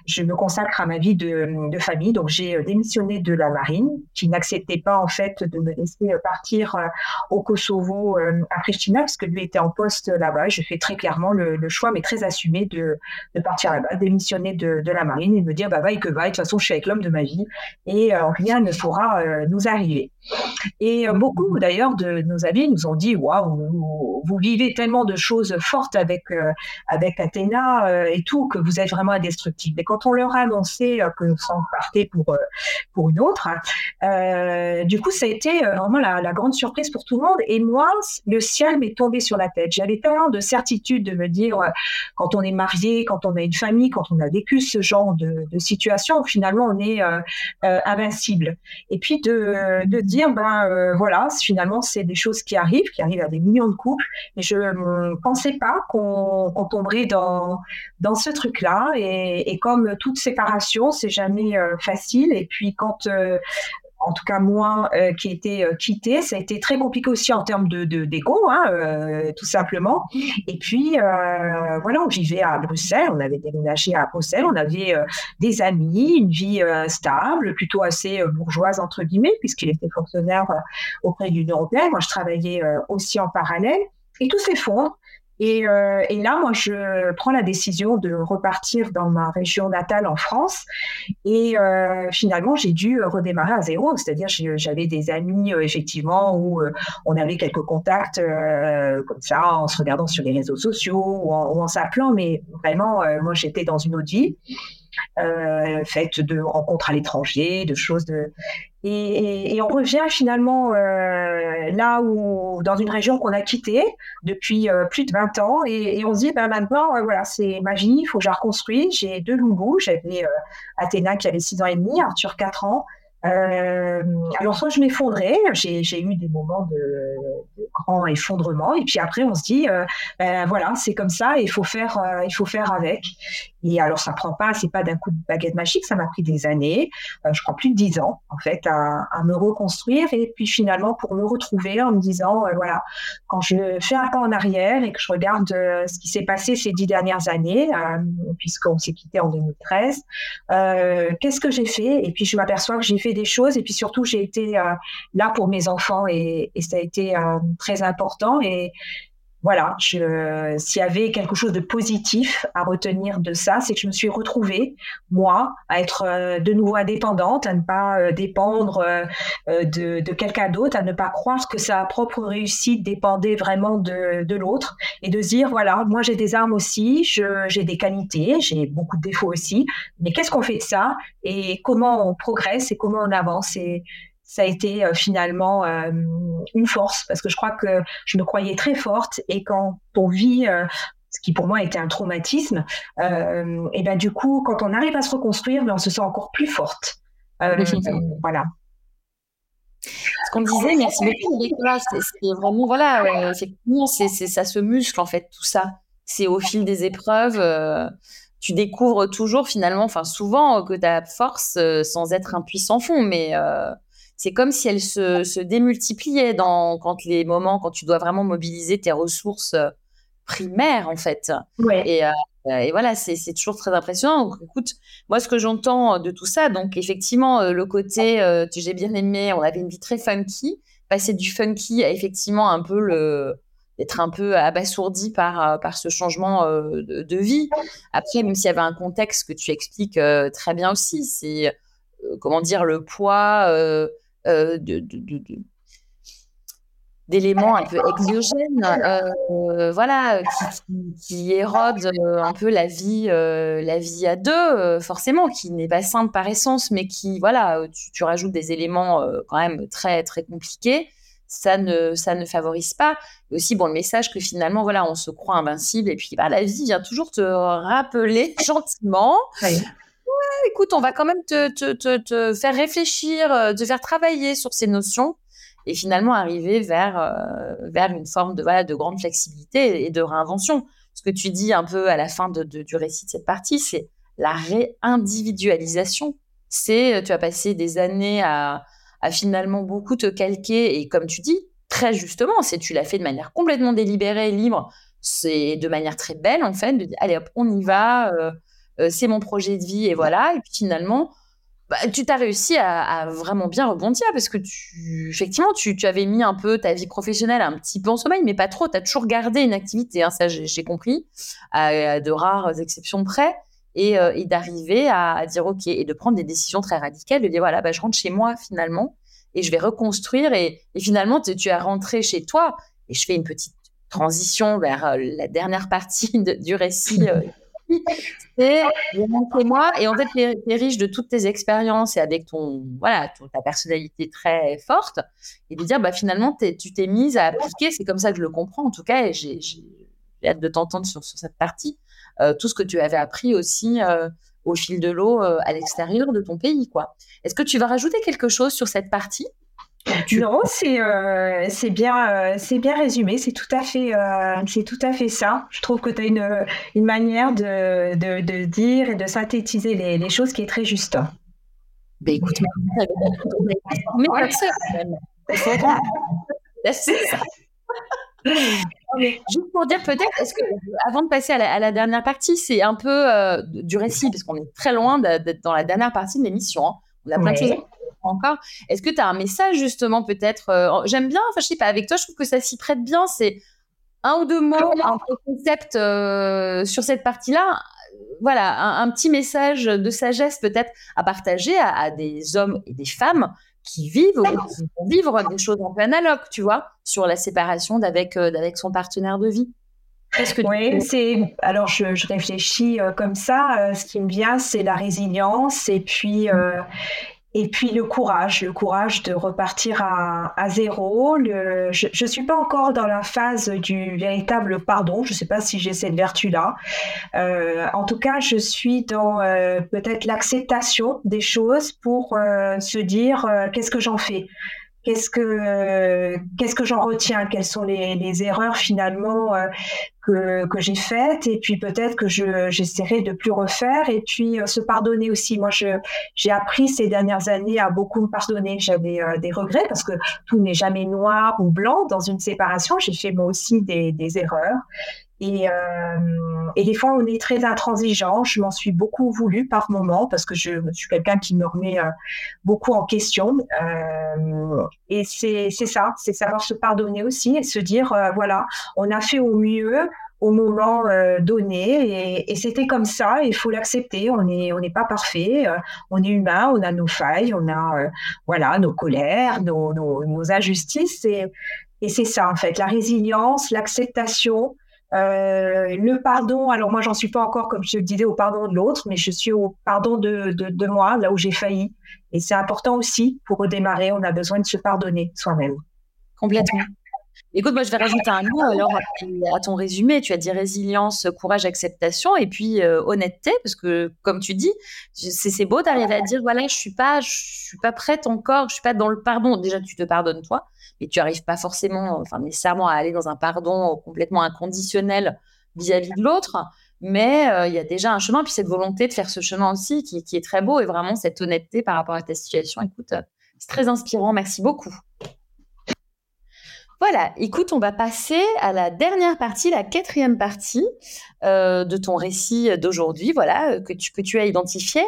je me consacre à ma vie de, de famille, donc j'ai démissionné de la marine, qui n'acceptait pas en fait de me laisser partir euh, au Kosovo euh, à Pristina, parce que lui était en poste là-bas. Je fais très clairement le, choix, mais très assumé, de, de partir là-bas, démissionner de, de, la marine et me dire bah vaille que vaille, de toute façon je suis avec l'homme de ma vie et euh, rien ne pourra nous arriver. Et beaucoup d'ailleurs de nos amis nous ont dit waouh, vous, vivez tellement de choses fortes avec avec Athéna et tout vous êtes vraiment indestructible. Et quand on leur a annoncé euh, que nous sommes partis pour, euh, pour une autre, euh, du coup, ça a été vraiment la, grande surprise pour tout le monde. Et moi, le ciel m'est tombé sur la tête. J'avais tellement de certitude de me dire, quand on est marié, quand on a une famille, quand on a vécu ce genre de, situation, finalement, on est invincible. Et puis de, de dire, ben voilà, finalement, c'est des choses qui arrivent, qui arrivent à des millions de couples. Mais je ne pensais pas qu'on tomberait dans, dans ce truc Et, comme toute séparation, c'est jamais facile. Et puis quand en tout cas moi, euh, qui était euh, quitté. Ça a été très compliqué aussi en termes de d'égo, hein, euh, tout simplement. Et puis voilà, on vivait à Bruxelles, on avait déménagé à Bruxelles, on avait des amis, une vie stable, plutôt assez bourgeoise entre guillemets, puisqu'il était fonctionnaire auprès de l'Union européenne. Moi, je travaillais aussi en parallèle. Et tout s'effondre. Et, euh, et, là, moi, je prends la décision de repartir dans ma région natale en France. Et euh, finalement, j'ai dû redémarrer à zéro. C'est-à-dire, j'avais des amis, euh, effectivement, où on avait quelques contacts comme ça, en se regardant sur les réseaux sociaux ou en, s'appelant. Mais vraiment, moi, j'étais dans une autre vie euh, faite de rencontres à l'étranger, de choses de et, on revient finalement euh, là où dans une région qu'on a quittée depuis euh, plus de 20 ans et, on se dit ben maintenant euh, voilà c'est ma vie, il faut que je la reconstruise. J'ai deux loulous, j'avais Athéna qui avait 6 ans et demi, Arthur 4 ans. Alors soit je m'effondrais, j'ai eu des moments de, de, grand effondrement, et puis après on se dit, ben voilà, c'est comme ça, il faut faire, il faut faire avec. Et alors ça prend pas, c'est pas d'un coup de baguette magique, ça m'a pris des années, euh, je crois plus de dix ans en fait, à, me reconstruire, et puis finalement pour me retrouver en me disant, euh, voilà, quand je fais un pas en arrière et que je regarde euh, ce qui s'est passé ces dix dernières années, puisqu'on s'est quitté en 2013, qu'est-ce que j'ai fait? Et puis je m'aperçois que j'ai fait des choses et puis surtout j'ai été là pour mes enfants et, et ça a été très important. Et voilà, s'il y avait quelque chose de positif à retenir de ça, c'est que je me suis retrouvée, moi, à être euh, de nouveau indépendante, à ne pas euh, dépendre euh, de, quelqu'un d'autre, à ne pas croire que sa propre réussite dépendait vraiment de, de l'autre, et de se dire, voilà, moi j'ai des armes aussi, j'ai des qualités, j'ai beaucoup de défauts aussi, mais qu'est-ce qu'on fait de ça, et comment on progresse, et comment on avance, et ça a été euh, finalement euh, une force parce que je crois que je me croyais très forte et quand on vit euh, ce qui pour moi était un traumatisme, et ben du coup, quand on arrive à se reconstruire, ben, on se sent encore plus forte. Voilà. Ce qu'on disait, merci beaucoup, c'est vraiment, voilà, c'est, c'est, ça se muscle en fait, tout ça. C'est au fil des épreuves, tu découvres toujours finalement, enfin souvent, que tu as force sans être un puissant fond, mais c'est comme si elle se, se, démultipliait dans quand les moments quand tu dois vraiment mobiliser tes ressources euh, primaires en fait. Ouais. Et, euh, et voilà, c'est toujours très impressionnant. Donc, écoute, moi ce que j'entends de tout ça, donc effectivement euh, le côté euh, j'ai bien aimé, on avait une vie très funky, passer du funky à effectivement un peu le d'être un peu abasourdi par par ce changement euh, de, de, vie. Après, même s'il y avait un contexte que tu expliques euh, très bien aussi, c'est comment dire le poids euh, d'éléments un peu exogènes, euh, voilà, qui, érodent euh, un peu la vie, la vie à deux, forcément, qui n'est pas simple par essence, mais qui, voilà, tu, rajoutes des éléments quand même très très compliqués. Ça ne, ça ne favorise pas. Et aussi, bon, le message que finalement, voilà, on se croit invincible, et puis bah, la vie vient toujours te rappeler gentiment. Oui écoute, on va quand même te, faire réfléchir, euh, te faire travailler sur ces notions et finalement arriver vers, euh, vers une forme de, voilà, de grande flexibilité et de réinvention. Ce que tu dis un peu à la fin de, du récit de cette partie, c'est la réindividualisation. C'est, tu as passé des années à, à finalement beaucoup te calquer et comme tu dis, très justement, c'est tu l'as fait de manière complètement délibérée, libre, c'est de manière très belle en fait, de dire allez hop, on y va, euh, euh, c'est mon projet de vie et voilà. Et puis finalement, bah, tu t'as réussi à, à, vraiment bien rebondir parce que tu, effectivement, tu, tu, avais mis un peu ta vie professionnelle un petit peu en sommeil, mais pas trop. Tu as toujours gardé une activité, hein, ça j'ai compris, à, à, de rares exceptions près, et, euh, et d'arriver à, à, dire OK et de prendre des décisions très radicales, de dire voilà, bah, je rentre chez moi finalement et je vais reconstruire. Et, et finalement, tu es rentré chez toi. Et je fais une petite transition vers euh, la dernière partie de, du récit. Euh, c'est moi. Et en fait tu es, riche de toutes tes expériences et avec ton voilà ta personnalité très forte. Et de dire bah finalement tu t'es mise à appliquer. C'est comme ça que je le comprends en tout cas. Et j'ai hâte de t'entendre sur, sur, cette partie. Euh, tout ce que tu avais appris aussi euh, au fil de l'eau euh, à l'extérieur de ton pays quoi. Est-ce que tu vas rajouter quelque chose sur cette partie? Non, c'est c'est bien c'est bien résumé. C'est tout à fait c'est tout à fait ça. Je trouve que tu as une, une manière de, de, de, dire et de synthétiser les, les choses qui est très juste. Ben écoute, mais c'est ça. Juste pour dire peut-être, est-ce que avant de passer à la, dernière partie, c'est un peu euh, du récit, parce qu'on est très loin d'être dans la dernière partie de l'émission. Hein. On a plein de choses encore. Est-ce que tu as un message justement peut-être euh, J'aime bien, enfin je sais pas, avec toi, je trouve que ça s'y prête bien. C'est un ou deux mots, un concept euh, sur cette partie-là. Voilà, un, petit message de sagesse peut-être à partager à, des hommes et des femmes qui vivent ou qui vont vivre des choses un peu analogues, tu vois, sur la séparation d'avec euh, son partenaire de vie. Que oui, c'est alors je, je réfléchis euh, comme ça. Euh, ce qui me vient, c'est la résilience et puis et puis le courage, le courage de repartir à, zéro. Je ne suis pas encore dans la phase du véritable pardon. Je ne sais pas si j'ai cette vertu-là. Euh, en tout cas, je suis dans euh, peut-être l'acceptation des choses pour euh, se dire qu'est-ce que j'en fais? Qu'est-ce que qu'est-ce que j'en retiens? Quelles sont les, erreurs finalement que, que j'ai faites Et puis peut-être que je j'essaierai de plus refaire et puis euh, se pardonner aussi. Moi, j'ai appris ces dernières années à beaucoup me pardonner. J'avais euh, des regrets parce que tout n'est jamais noir ou blanc dans une séparation. J'ai fait moi aussi des, des erreurs et, euh, et des fois, on est très intransigeant. Je m'en suis beaucoup voulu par moment parce que je, suis quelqu'un qui me remet euh, beaucoup en question. Euh, et c'est ça, c'est savoir se pardonner aussi et se dire, voilà, on a fait au mieux au moment donné et, c'était comme ça. Il faut l'accepter. On n'est on n'est pas parfait. On est humain. On a nos failles. On a voilà nos colères nos, nos, nos injustices. Et, et c'est ça en fait. La résilience l'acceptation euh, le pardon, alors moi j'en suis pas encore comme je le disais au pardon de l'autre, mais je suis au pardon de, de, moi, là où j'ai failli. Et c'est important aussi pour redémarrer, on a besoin de se pardonner soi-même. Complètement. Écoute, moi je vais rajouter un mot alors à ton résumé. Tu as dit résilience, courage, acceptation et puis euh, honnêteté, parce que comme tu dis, c'est beau d'arriver à dire voilà, je suis pas, je suis pas prête encore, je suis pas dans le pardon. Déjà, tu te pardonnes toi, et tu arrives pas forcément, enfin nécessairement à aller dans un pardon complètement inconditionnel vis-à-vis de l'autre, mais euh, il y a déjà un chemin, puis cette volonté de faire ce chemin aussi qui, est très beau et vraiment cette honnêteté par rapport à ta situation. Écoute, euh, c'est très inspirant. Merci beaucoup. Voilà, écoute, on va passer à la dernière partie, la quatrième partie euh, de ton récit d'aujourd'hui, voilà, que tu, que tu as identifié.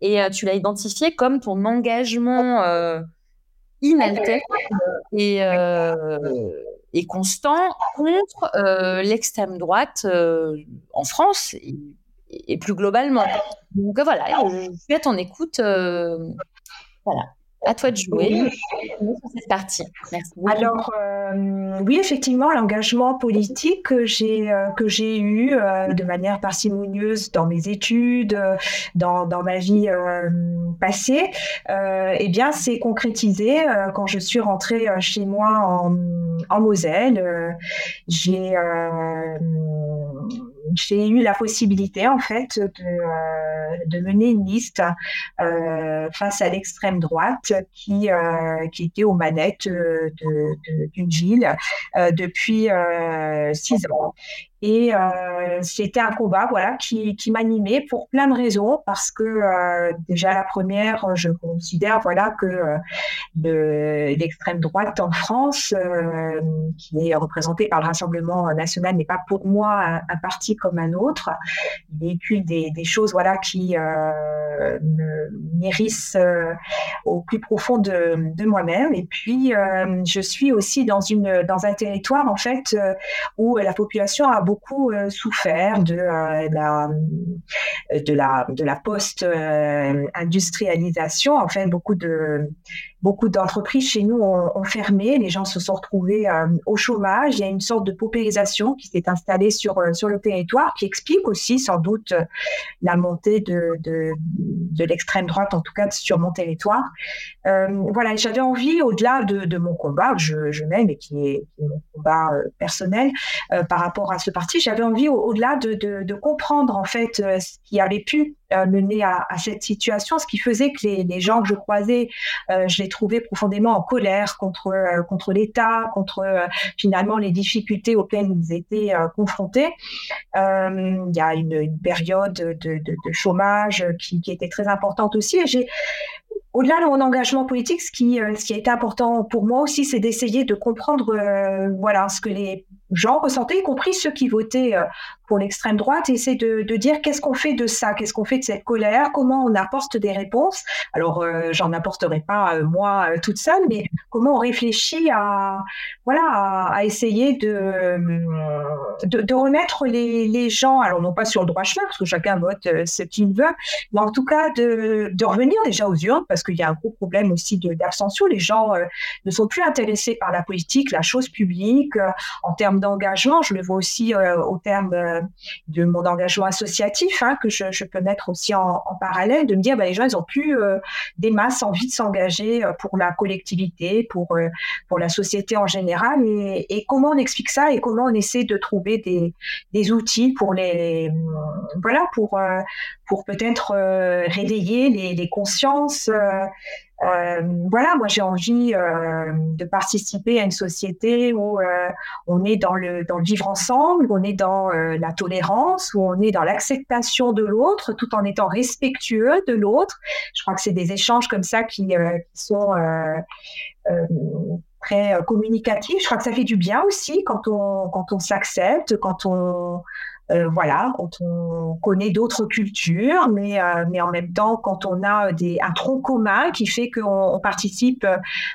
Et tu l'as identifié comme ton engagement inaltérable et, euh, et constant contre euh, l'extrême droite euh, en France et, plus globalement. Donc voilà, je suis à ton écoute. voilà. À toi de jouer cette partie. Merci Alors, euh, oui, effectivement, l'engagement politique que j'ai euh, que j'ai eu euh, de manière parcimonieuse dans mes études, dans, dans ma vie passée, eh bien, c'est concrétisé quand je suis rentrée chez moi en, en Moselle. j'ai j'ai eu la possibilité en fait de, euh, mener une liste euh, face à l'extrême droite qui euh, qui était aux manettes d'une ville depuis six ans. Et euh, c'était un combat voilà, qui, m'animait pour plein de raisons, parce que euh, déjà la première, je considère voilà, que euh, l'extrême droite en France, qui est représentée par le Rassemblement national, n'est pas pour moi un, parti comme un autre. Il véhicule des, choses voilà, qui m'hérissent au plus profond de, de moi-même. Et puis, je suis aussi dans, une, dans un territoire en fait, où la population a beaucoup beaucoup euh, souffert de, euh, la, de la de la post-industrialisation. En fait, beaucoup de beaucoup d'entreprises chez nous ont, fermé, les gens se sont retrouvés euh, au chômage. Il y a une sorte de paupérisation qui s'est installée sur sur le territoire, qui explique aussi sans doute la montée de de, l'extrême droite, en tout cas sur mon territoire. voilà, j'avais envie, au-delà de, de, mon combat je, je mène et qui est, mon combat personnel par rapport à ce parti, j'avais envie, au-delà de, de, comprendre en fait euh, ce qui avait pu mené à, cette situation, ce qui faisait que les, gens que je croisais, je les trouvais profondément en colère contre contre l'État, contre finalement les difficultés auxquelles ils étaient confrontés. il y a une, période de, chômage qui, qui, était très importante aussi. Et j'ai au-delà de mon engagement politique, ce qui, ce qui a été important pour moi aussi, c'est d'essayer de comprendre, voilà, ce que les gens ressentaient, y compris ceux qui votaient pour l'extrême droite, et c'est de, dire qu'est-ce qu'on fait de ça, qu'est-ce qu'on fait de cette colère, comment on apporte des réponses. Alors, euh, j'en apporterai pas euh, moi euh, toute seule, mais comment on réfléchit à voilà à, essayer de, de, de remettre les, les, gens, alors non pas sur le droit chemin parce que chacun vote ce qu'il veut, mais en tout cas de, de revenir déjà aux urnes parce qu'il y a un gros problème aussi d'abstention. Les gens ne sont plus intéressés par la politique, la chose publique. en termes d'engagement, je le vois aussi au terme de mon engagement associatif hein, que je, peux mettre aussi en, parallèle, de me dire bah, les gens ils ont plus euh, des masses envie de s'engager euh, pour la collectivité, pour euh, la société en général, et, comment on explique ça et comment on essaie de trouver des, outils pour les, voilà pour peut-être réveiller les consciences euh, voilà, moi j'ai envie euh, de participer à une société où euh, on est dans le, dans vivre ensemble, où on est dans la tolérance, où on est dans l'acceptation de l'autre, tout en étant respectueux de l'autre. Je crois que c'est des échanges comme ça qui, qui sont très communicatifs. Je crois que ça fait du bien aussi quand on, quand on s'accepte, quand on euh, voilà, quand on connaît d'autres cultures, mais, euh, mais en même temps, quand on a des, un tronc commun qui fait qu'on participe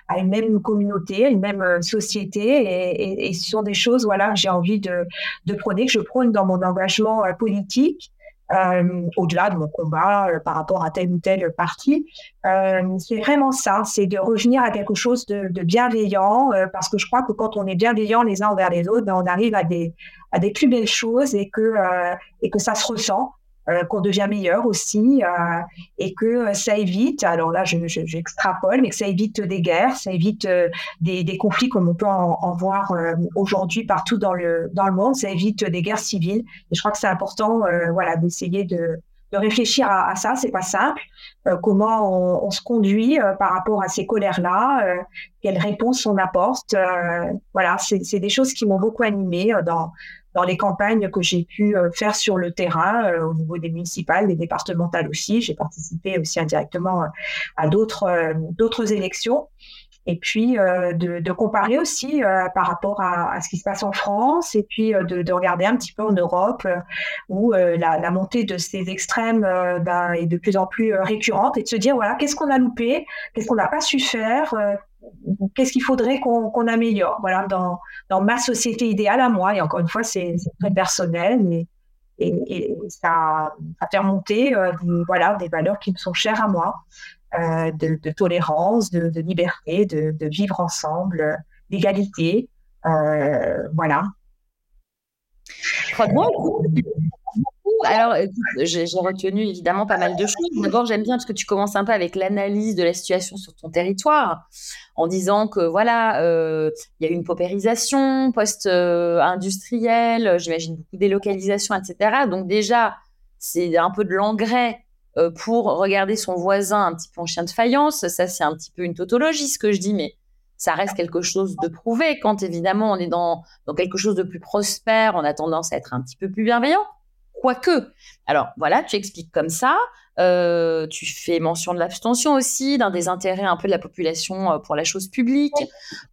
à une même communauté, à une même euh, société, et, et, ce sont des choses, voilà, j'ai envie de, de prôner, que je prône dans mon engagement politique. Euh, au-delà de mon combat euh, par rapport à tel ou tel parti. Euh, c'est vraiment ça, c'est de revenir à quelque chose de, de bienveillant, parce que je crois que quand on est bienveillant les uns envers les autres, ben, on arrive à des, à des plus belles choses et que, et que ça se ressent. Euh, qu'on devient meilleur aussi euh, et que ça évite, alors là j'extrapole, je, mais que ça évite des guerres, ça évite euh, des, des, conflits comme on peut en, voir aujourd'hui partout dans le, dans le monde, ça évite des guerres civiles. Et je crois que c'est important voilà, d'essayer de, de réfléchir à, à ça, c'est pas simple. comment on, se conduit par rapport à ces colères-là, euh, quelles réponses on apporte. voilà, c'est des choses qui m'ont beaucoup animée dans les campagnes que j'ai pu euh, faire sur le terrain euh, au niveau des municipales, des départementales aussi. J'ai participé aussi indirectement euh, à d'autres élections. Et puis de, comparer aussi par rapport à, ce qui se passe en France, et puis de, de, regarder un petit peu en Europe où la, la, montée de ces extrêmes ben, est de plus en plus récurrente, et de se dire voilà qu'est-ce qu'on a loupé, qu'est-ce qu'on n'a pas su faire, qu'est-ce qu'il faudrait qu'on améliore? Voilà dans, dans ma société idéale à moi et encore une fois c'est très personnel et, et, ça, ça fait remonter euh, des, voilà des valeurs qui me sont chères à moi euh, de, de, tolérance de, de liberté de, de, vivre ensemble d'égalité euh, voilà alors, j'ai retenu évidemment pas mal de choses. D'abord, j'aime bien parce que tu commences un peu avec l'analyse de la situation sur ton territoire, en disant que voilà, euh, il y a une paupérisation post-industrielle, j'imagine beaucoup de délocalisation, etc. Donc déjà, c'est un peu de l'engrais euh, pour regarder son voisin un petit peu en chien de faïence. Ça, c'est un petit peu une tautologie, ce que je dis, mais ça reste quelque chose de prouvé. Quand évidemment on est dans, dans quelque chose de plus prospère, on a tendance à être un petit peu plus bienveillant quoique. Alors voilà, tu expliques comme ça. Euh, tu fais mention de l'abstention aussi, d'un désintérêt un peu de la population euh, pour la chose publique, euh,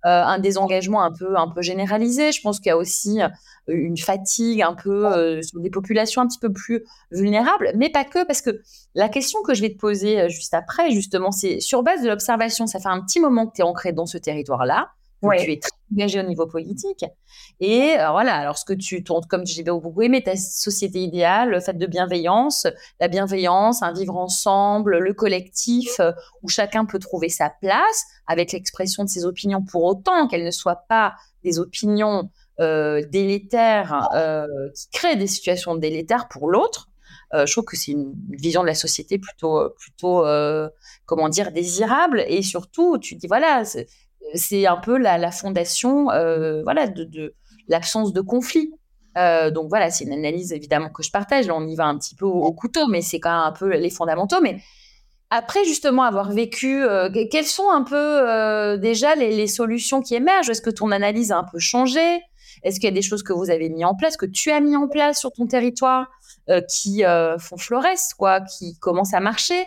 un désengagement un peu un peu généralisé. Je pense qu'il y a aussi une fatigue un peu sur des populations un petit peu plus vulnérables, mais pas que, parce que la question que je vais te poser juste après, justement, c'est sur base de l'observation. Ça fait un petit moment que tu es ancré dans ce territoire-là. Tu es très engagé au niveau politique. Et euh, voilà, alors ce que tu tournes, comme j'ai beaucoup aimé, ta société idéale, le fait de bienveillance, la bienveillance, un vivre ensemble, le collectif, euh, où chacun peut trouver sa place avec l'expression de ses opinions pour autant qu'elles ne soient pas des opinions euh, délétères qui créent des situations délétères pour l'autre. Je trouve que c'est une vision de la société plutôt, plutôt, comment dire, désirable. Et surtout, tu dis voilà, c'est un peu la, fondation euh, voilà, de, l'absence de conflit. donc voilà, c'est une analyse évidemment que je partage. Là, on y va un petit peu au, couteau, mais c'est quand même un peu les fondamentaux. Mais après justement avoir vécu, quelles sont un peu déjà les, les, solutions qui émergent? Est-ce que ton analyse a un peu changé? Est-ce qu'il y a des choses que vous avez mis en place, que tu as mis en place sur ton territoire qui font florès, quoi, qui commencent à marcher?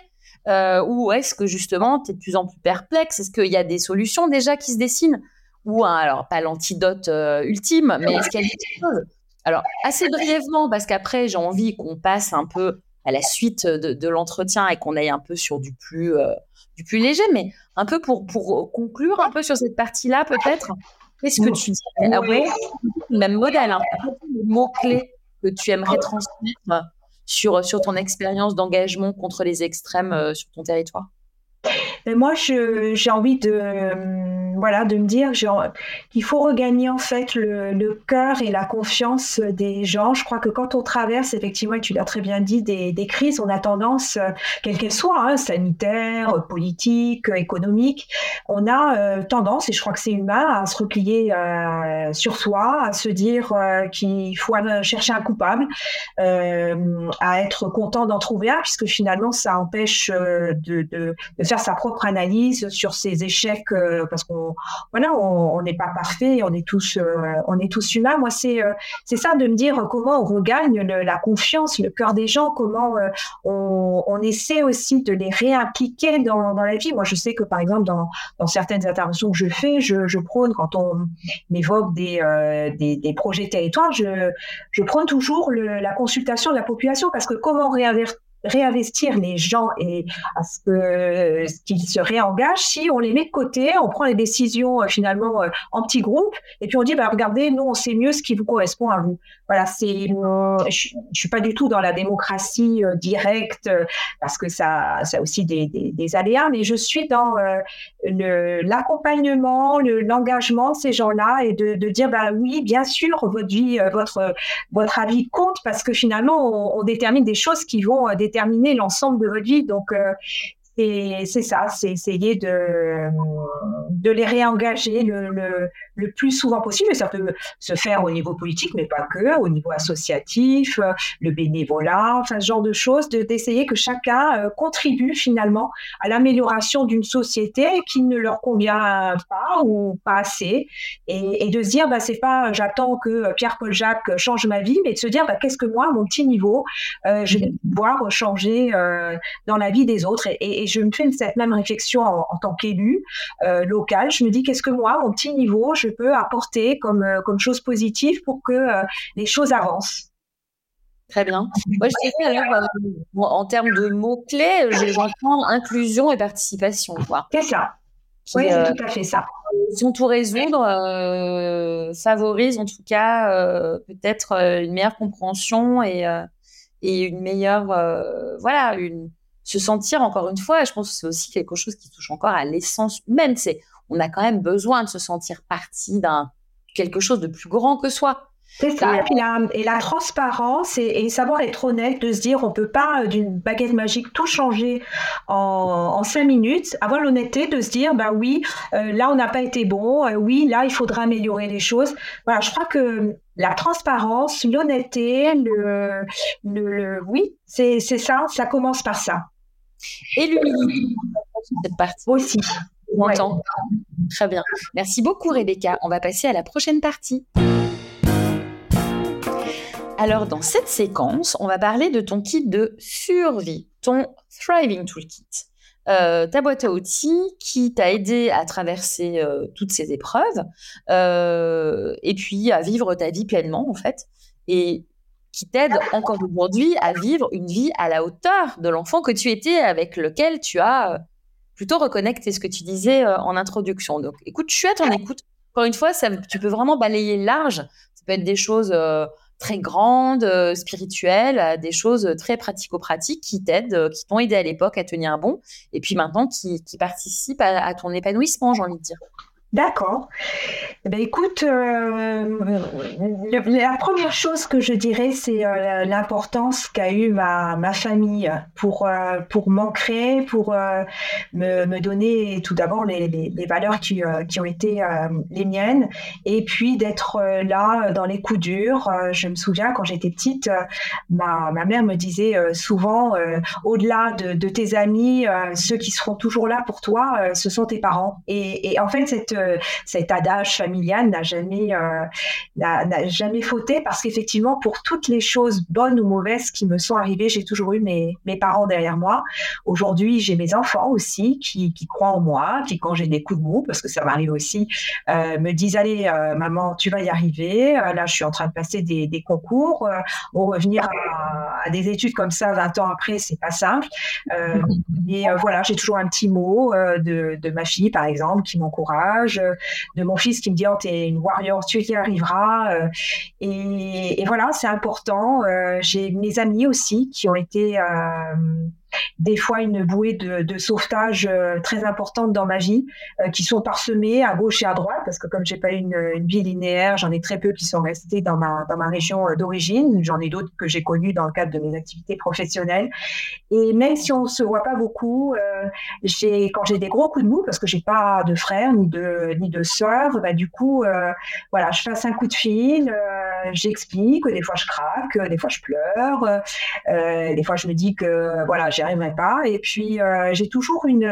Euh, ou est-ce que justement, tu es de plus en plus perplexe? Est-ce qu'il y a des solutions déjà qui se dessinent? Ou, alors, pas l'antidote euh, ultime, mais est-ce qu'il y a des choses? Alors, assez brièvement, parce qu'après, j'ai envie qu'on passe un peu à la suite de, l'entretien et qu'on aille un peu sur du plus, euh, du plus léger, mais un peu pour, pour conclure un peu sur cette partie-là, peut-être. Qu'est-ce que tu dirais? Ah ouais, Même modèle, les mots-clés que tu aimerais transmettre sur, sur ton expérience d'engagement contre les extrêmes euh, sur ton territoire? Mais moi, j'ai envie de, euh, voilà, de me dire qu'il faut regagner en fait le, cœur et la confiance des gens. Je crois que quand on traverse, effectivement, et tu l'as très bien dit, des, des, crises, on a tendance, euh, quelles qu'elles soient, hein, sanitaires, politiques, économiques, on a euh, tendance, et je crois que c'est humain, à se replier sur soi, à se dire qu'il faut chercher un coupable, à être content d'en trouver un, puisque finalement, ça empêche de, de faire sa propre analyse sur ses échecs euh, parce qu'on voilà on n'est pas parfait on est tous euh, on est tous humains. Moi c'est euh, c'est ça de me dire comment on regagne la confiance le cœur des gens comment on, essaie aussi de les réimpliquer dans, dans, la vie. Moi je sais que par exemple dans, dans certaines interventions que je fais je, prône quand on m'évoque des, des, projets territoires je je prône toujours la consultation de la population parce que comment réinvertir réinvestir les gens et à ce que qu'ils se réengagent si on les met de côté, on prend les décisions euh, finalement euh, en petits groupes et puis on dit bah regardez nous on sait mieux ce qui vous correspond à vous. Voilà c'est je, je, suis pas du tout dans la démocratie euh, directe parce que ça ça a aussi des, des, aléas mais je suis dans l'accompagnement, l'engagement de ces gens-là et de, de, dire bah oui bien sûr votre vie votre votre avis compte parce que finalement on, détermine des choses qui vont déterminer l'ensemble de votre vie. Donc, euh, c'est ça, c'est essayer de, de les réengager le, le, le, plus souvent possible. Et ça peut se faire au niveau politique, mais pas que, au niveau associatif, le bénévolat, enfin ce genre de choses, d'essayer que chacun euh, contribue finalement à l'amélioration d'une société qui ne leur convient pas ou pas assez. Et, de se dire, bah, c'est pas j'attends que Pierre-Paul Jacques change ma vie, mais de se dire, bah, qu'est-ce que moi, mon petit niveau, euh, je vais pouvoir changer euh, dans la vie des autres. Et, je me fais cette même réflexion en, tant qu'élu euh, local. Je me dis qu'est-ce que moi, mon petit niveau, je peux apporter comme, euh, comme chose positive pour que euh, les choses avancent. Très bien. Moi, je dirais alors, en termes de mots-clés, j'entends inclusion et participation. C'est ça. oui, c'est tout à fait ça. Sont tout résoudre, favorise en tout cas peut-être une meilleure compréhension et, et une meilleure, voilà, une, se sentir encore une fois, je pense que c'est aussi quelque chose qui touche encore à l'essence humaine. C'est, on a quand même besoin de se sentir partie d'un quelque chose de plus grand que soi. C'est ça. Et, puis la, et la transparence et, savoir être honnête, de se dire on peut pas euh, d'une baguette magique tout changer en, cinq minutes. Avoir l'honnêteté de se dire bah oui, euh, là on n'a pas été bon, euh, oui là il faudra améliorer les choses. Voilà, je crois que la transparence, l'honnêteté, le, le, oui, c'est ça, ça commence par ça. Et l'humilité, cette partie aussi. Ouais. Très bien. Merci beaucoup, Rebecca. On va passer à la prochaine partie. Alors, dans cette séquence, on va parler de ton kit de survie, ton Thriving Toolkit. Euh, ta boîte à outils qui t'a aidé à traverser euh, toutes ces épreuves euh, et puis à vivre ta vie pleinement, en fait. Et qui t'aide encore aujourd'hui à vivre une vie à la hauteur de l'enfant que tu étais, avec lequel tu as plutôt reconnecté ce que tu disais euh, en introduction. Donc, écoute, je suis à ton écoute. Encore une fois, ça, tu peux vraiment balayer large. Ça peut être des choses euh, très grandes, spirituelles, des choses très pratico-pratiques qui t'aident, qui t'ont aidé à l'époque à tenir bon, et puis maintenant qui, participent à, ton épanouissement, j'ai envie de dire. D'accord. Eh ben, écoute, euh, la première chose que je dirais, c'est euh, l'importance qu'a eu ma, famille pour, euh, pour m'ancrer, pour me, me, donner tout d'abord les, les, valeurs qui, qui ont été les miennes, et puis d'être là dans les coups durs. je me souviens quand j'étais petite, ma, ma mère me disait souvent, au-delà de, de, tes amis, ceux qui seront toujours là pour toi, ce sont tes parents. Et, et en fait, cette cet adage familial n'a jamais, euh, n'a jamais fauté parce qu'effectivement, pour toutes les choses bonnes ou mauvaises qui me sont arrivées, j'ai toujours eu mes, mes parents derrière moi. Aujourd'hui, j'ai mes enfants aussi qui, qui, croient en moi, qui, quand j'ai des coups de mou, parce que ça m'arrive aussi, euh, me disent Allez, euh, maman, tu vas y arriver. là, je suis en train de passer des, des concours. bon, revenir à, à, des études comme ça 20 ans après, c'est pas simple. et voilà, j'ai toujours un petit mot de, de ma fille, par exemple, qui m'encourage, de mon fils qui me dit oh t'es une warrior, tu y arriveras. Euh, et, et, voilà, c'est important. Euh, j'ai mes amis aussi qui ont été euh, des fois une bouée de, sauvetage euh, très importante dans ma vie, euh, qui sont parsemées à gauche et à droite, parce que comme j'ai pas une, une vie linéaire, j'en ai très peu qui sont restés dans ma, dans ma région euh, d'origine. J'en ai d'autres que j'ai connus dans le cadre de mes activités professionnelles. Et même si on se voit pas beaucoup, j'ai quand j'ai des gros coups de mou, parce que j'ai pas de frères ni de ni de bah, du coup, voilà, je fasse un coup de fil, j'explique, des fois je craque, des fois je pleure, des fois je me dis que voilà j'y arriverai pas. Et puis, euh, j'ai toujours une,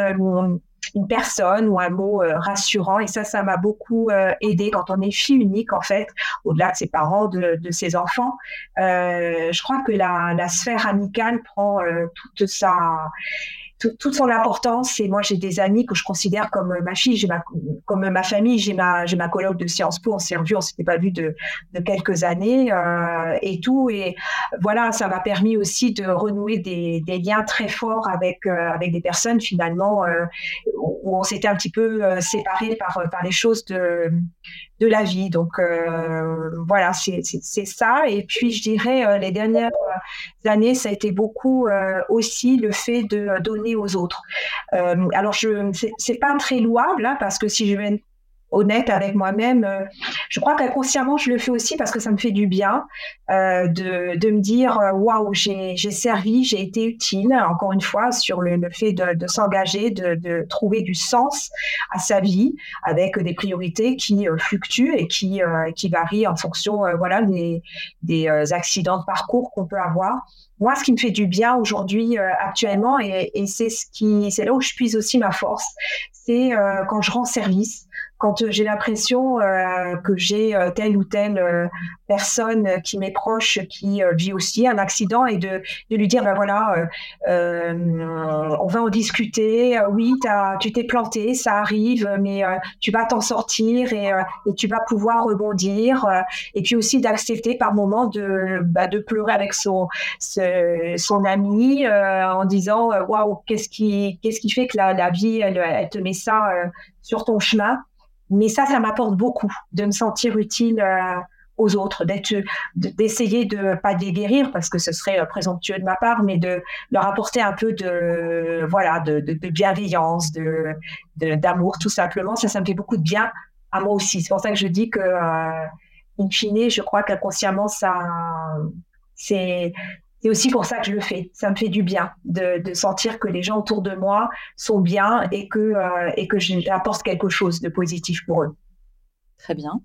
une personne ou un mot euh, rassurant. Et ça, ça m'a beaucoup euh, aidé quand on est fille unique, en fait, au-delà de ses parents, de, de ses enfants. je crois que la, la sphère amicale prend toute sa toute son importance. Et moi, j'ai des amis que je considère comme ma fille, j'ai ma, comme ma famille. J'ai ma, j'ai ma colloque de Sciences Po. On s'est revu, on s'était pas vu de, de quelques années euh, et tout. Et voilà, ça m'a permis aussi de renouer des, des liens très forts avec euh, avec des personnes finalement euh, où on s'était un petit peu euh, séparés par par les choses de de la vie. Donc euh, voilà, c'est ça. Et puis je dirais euh, les dernières euh, années, ça a été beaucoup aussi le fait de donner aux autres. alors je c'est pas très louable hein, parce que si je vais honnête avec moi-même. Euh, je crois qu'inconsciemment, je le fais aussi parce que ça me fait du bien euh, de, de, me dire euh, waouh, j'ai servi, j'ai été utile. Encore une fois, sur le, le fait de, de s'engager, de, de, trouver du sens à sa vie avec des priorités qui fluctuent et qui, qui varient en fonction voilà, des, des accidents de parcours qu'on peut avoir moi, ce qui me fait du bien aujourd'hui, actuellement, et, et c'est ce qui, c'est là où je puise aussi ma force, c'est quand je rends service, quand euh, j'ai l'impression euh, que j'ai euh, telle ou telle personne qui m'est proche qui vit aussi un accident et de, de lui dire ben voilà on va en discuter. Oui tu t'es planté ça arrive mais tu vas t'en sortir et, tu vas pouvoir rebondir. Et puis aussi d'accepter par moment de bah, de pleurer avec son son ami en disant waouh qu'est-ce qui qu'est-ce qui fait que la, vie elle te met ça sur ton chemin mais ça, ça m'apporte beaucoup de me sentir utile euh, aux autres, d'essayer de pas de les guérir parce que ce serait euh, présomptueux de ma part, mais de leur apporter un peu de voilà de bienveillance, de, d'amour tout simplement. Ça, ça me fait beaucoup de bien à moi aussi. C'est pour ça que je dis que euh, in fine, je crois qu'inconsciemment ça c'est c'est aussi pour ça que je le fais. Ça me fait du bien de, de sentir que les gens autour de moi sont bien et que, euh, et que j'apporte quelque chose de positif pour eux. Très bien.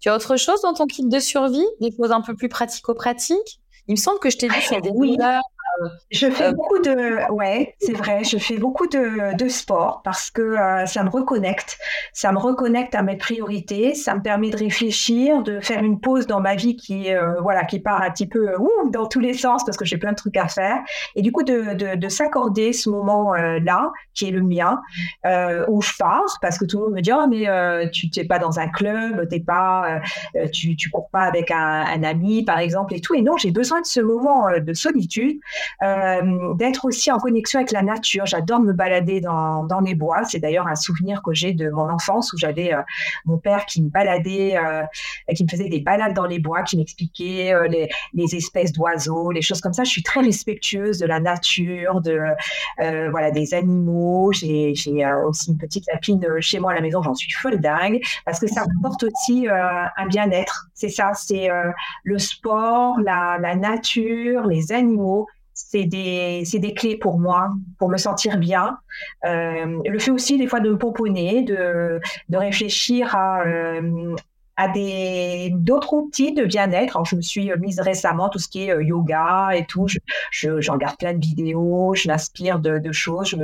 Tu as autre chose dans ton kit de survie? Des choses un peu plus pratico-pratiques? Il me semble que je t'ai y a des oui. Je fais euh, beaucoup de, ouais, c'est vrai, je fais beaucoup de, de sport parce que euh, ça me reconnecte, ça me reconnecte à mes priorités, ça me permet de réfléchir, de faire une pause dans ma vie qui, euh, voilà, qui part un petit peu ouh, dans tous les sens parce que j'ai plein de trucs à faire. Et du coup de, de, de s'accorder ce moment-là qui est le mien où je pars parce que tout le monde me dit oh mais tu t'es pas dans un club, t'es pas, tu, tu cours pas avec un, un ami par exemple et tout. Et non j'ai besoin de ce moment de solitude d'être aussi en connexion avec la nature. J'adore me balader dans, dans les bois. C'est d'ailleurs un souvenir que j'ai de mon enfance où j'avais mon père qui me baladait, qui me faisait des balades dans les bois, qui m'expliquait les, les, espèces d'oiseaux, les choses comme ça. Je suis très respectueuse de la nature, de voilà des animaux. J'ai aussi une petite lapine chez moi à la maison. J'en suis folle dingue parce que ça apporte aussi un bien-être. C'est ça, c'est le sport, la, la nature, les animaux c'est des, des, clés pour moi, pour me sentir bien. Euh, le fait aussi des fois de me pomponner, de, de réfléchir à, euh, à d'autres outils de bien-être. Je me suis mise récemment tout ce qui est euh, yoga et tout. Je, je, regarde plein de vidéos, je m'inspire de, choses,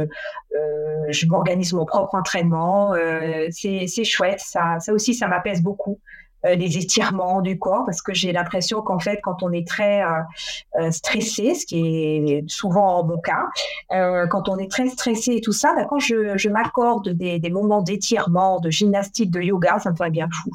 je m'organise mon propre entraînement. C'est chouette, ça, ça aussi, ça m'apaise beaucoup. Euh, les étirements du corps, parce que j'ai l'impression qu'en fait, quand on est très euh, euh, stressé, ce qui est souvent mon cas, quand on est très stressé et tout ça, ben, quand je, m'accorde des, moments d'étirement, de gymnastique, de yoga, ça me fait bien fou.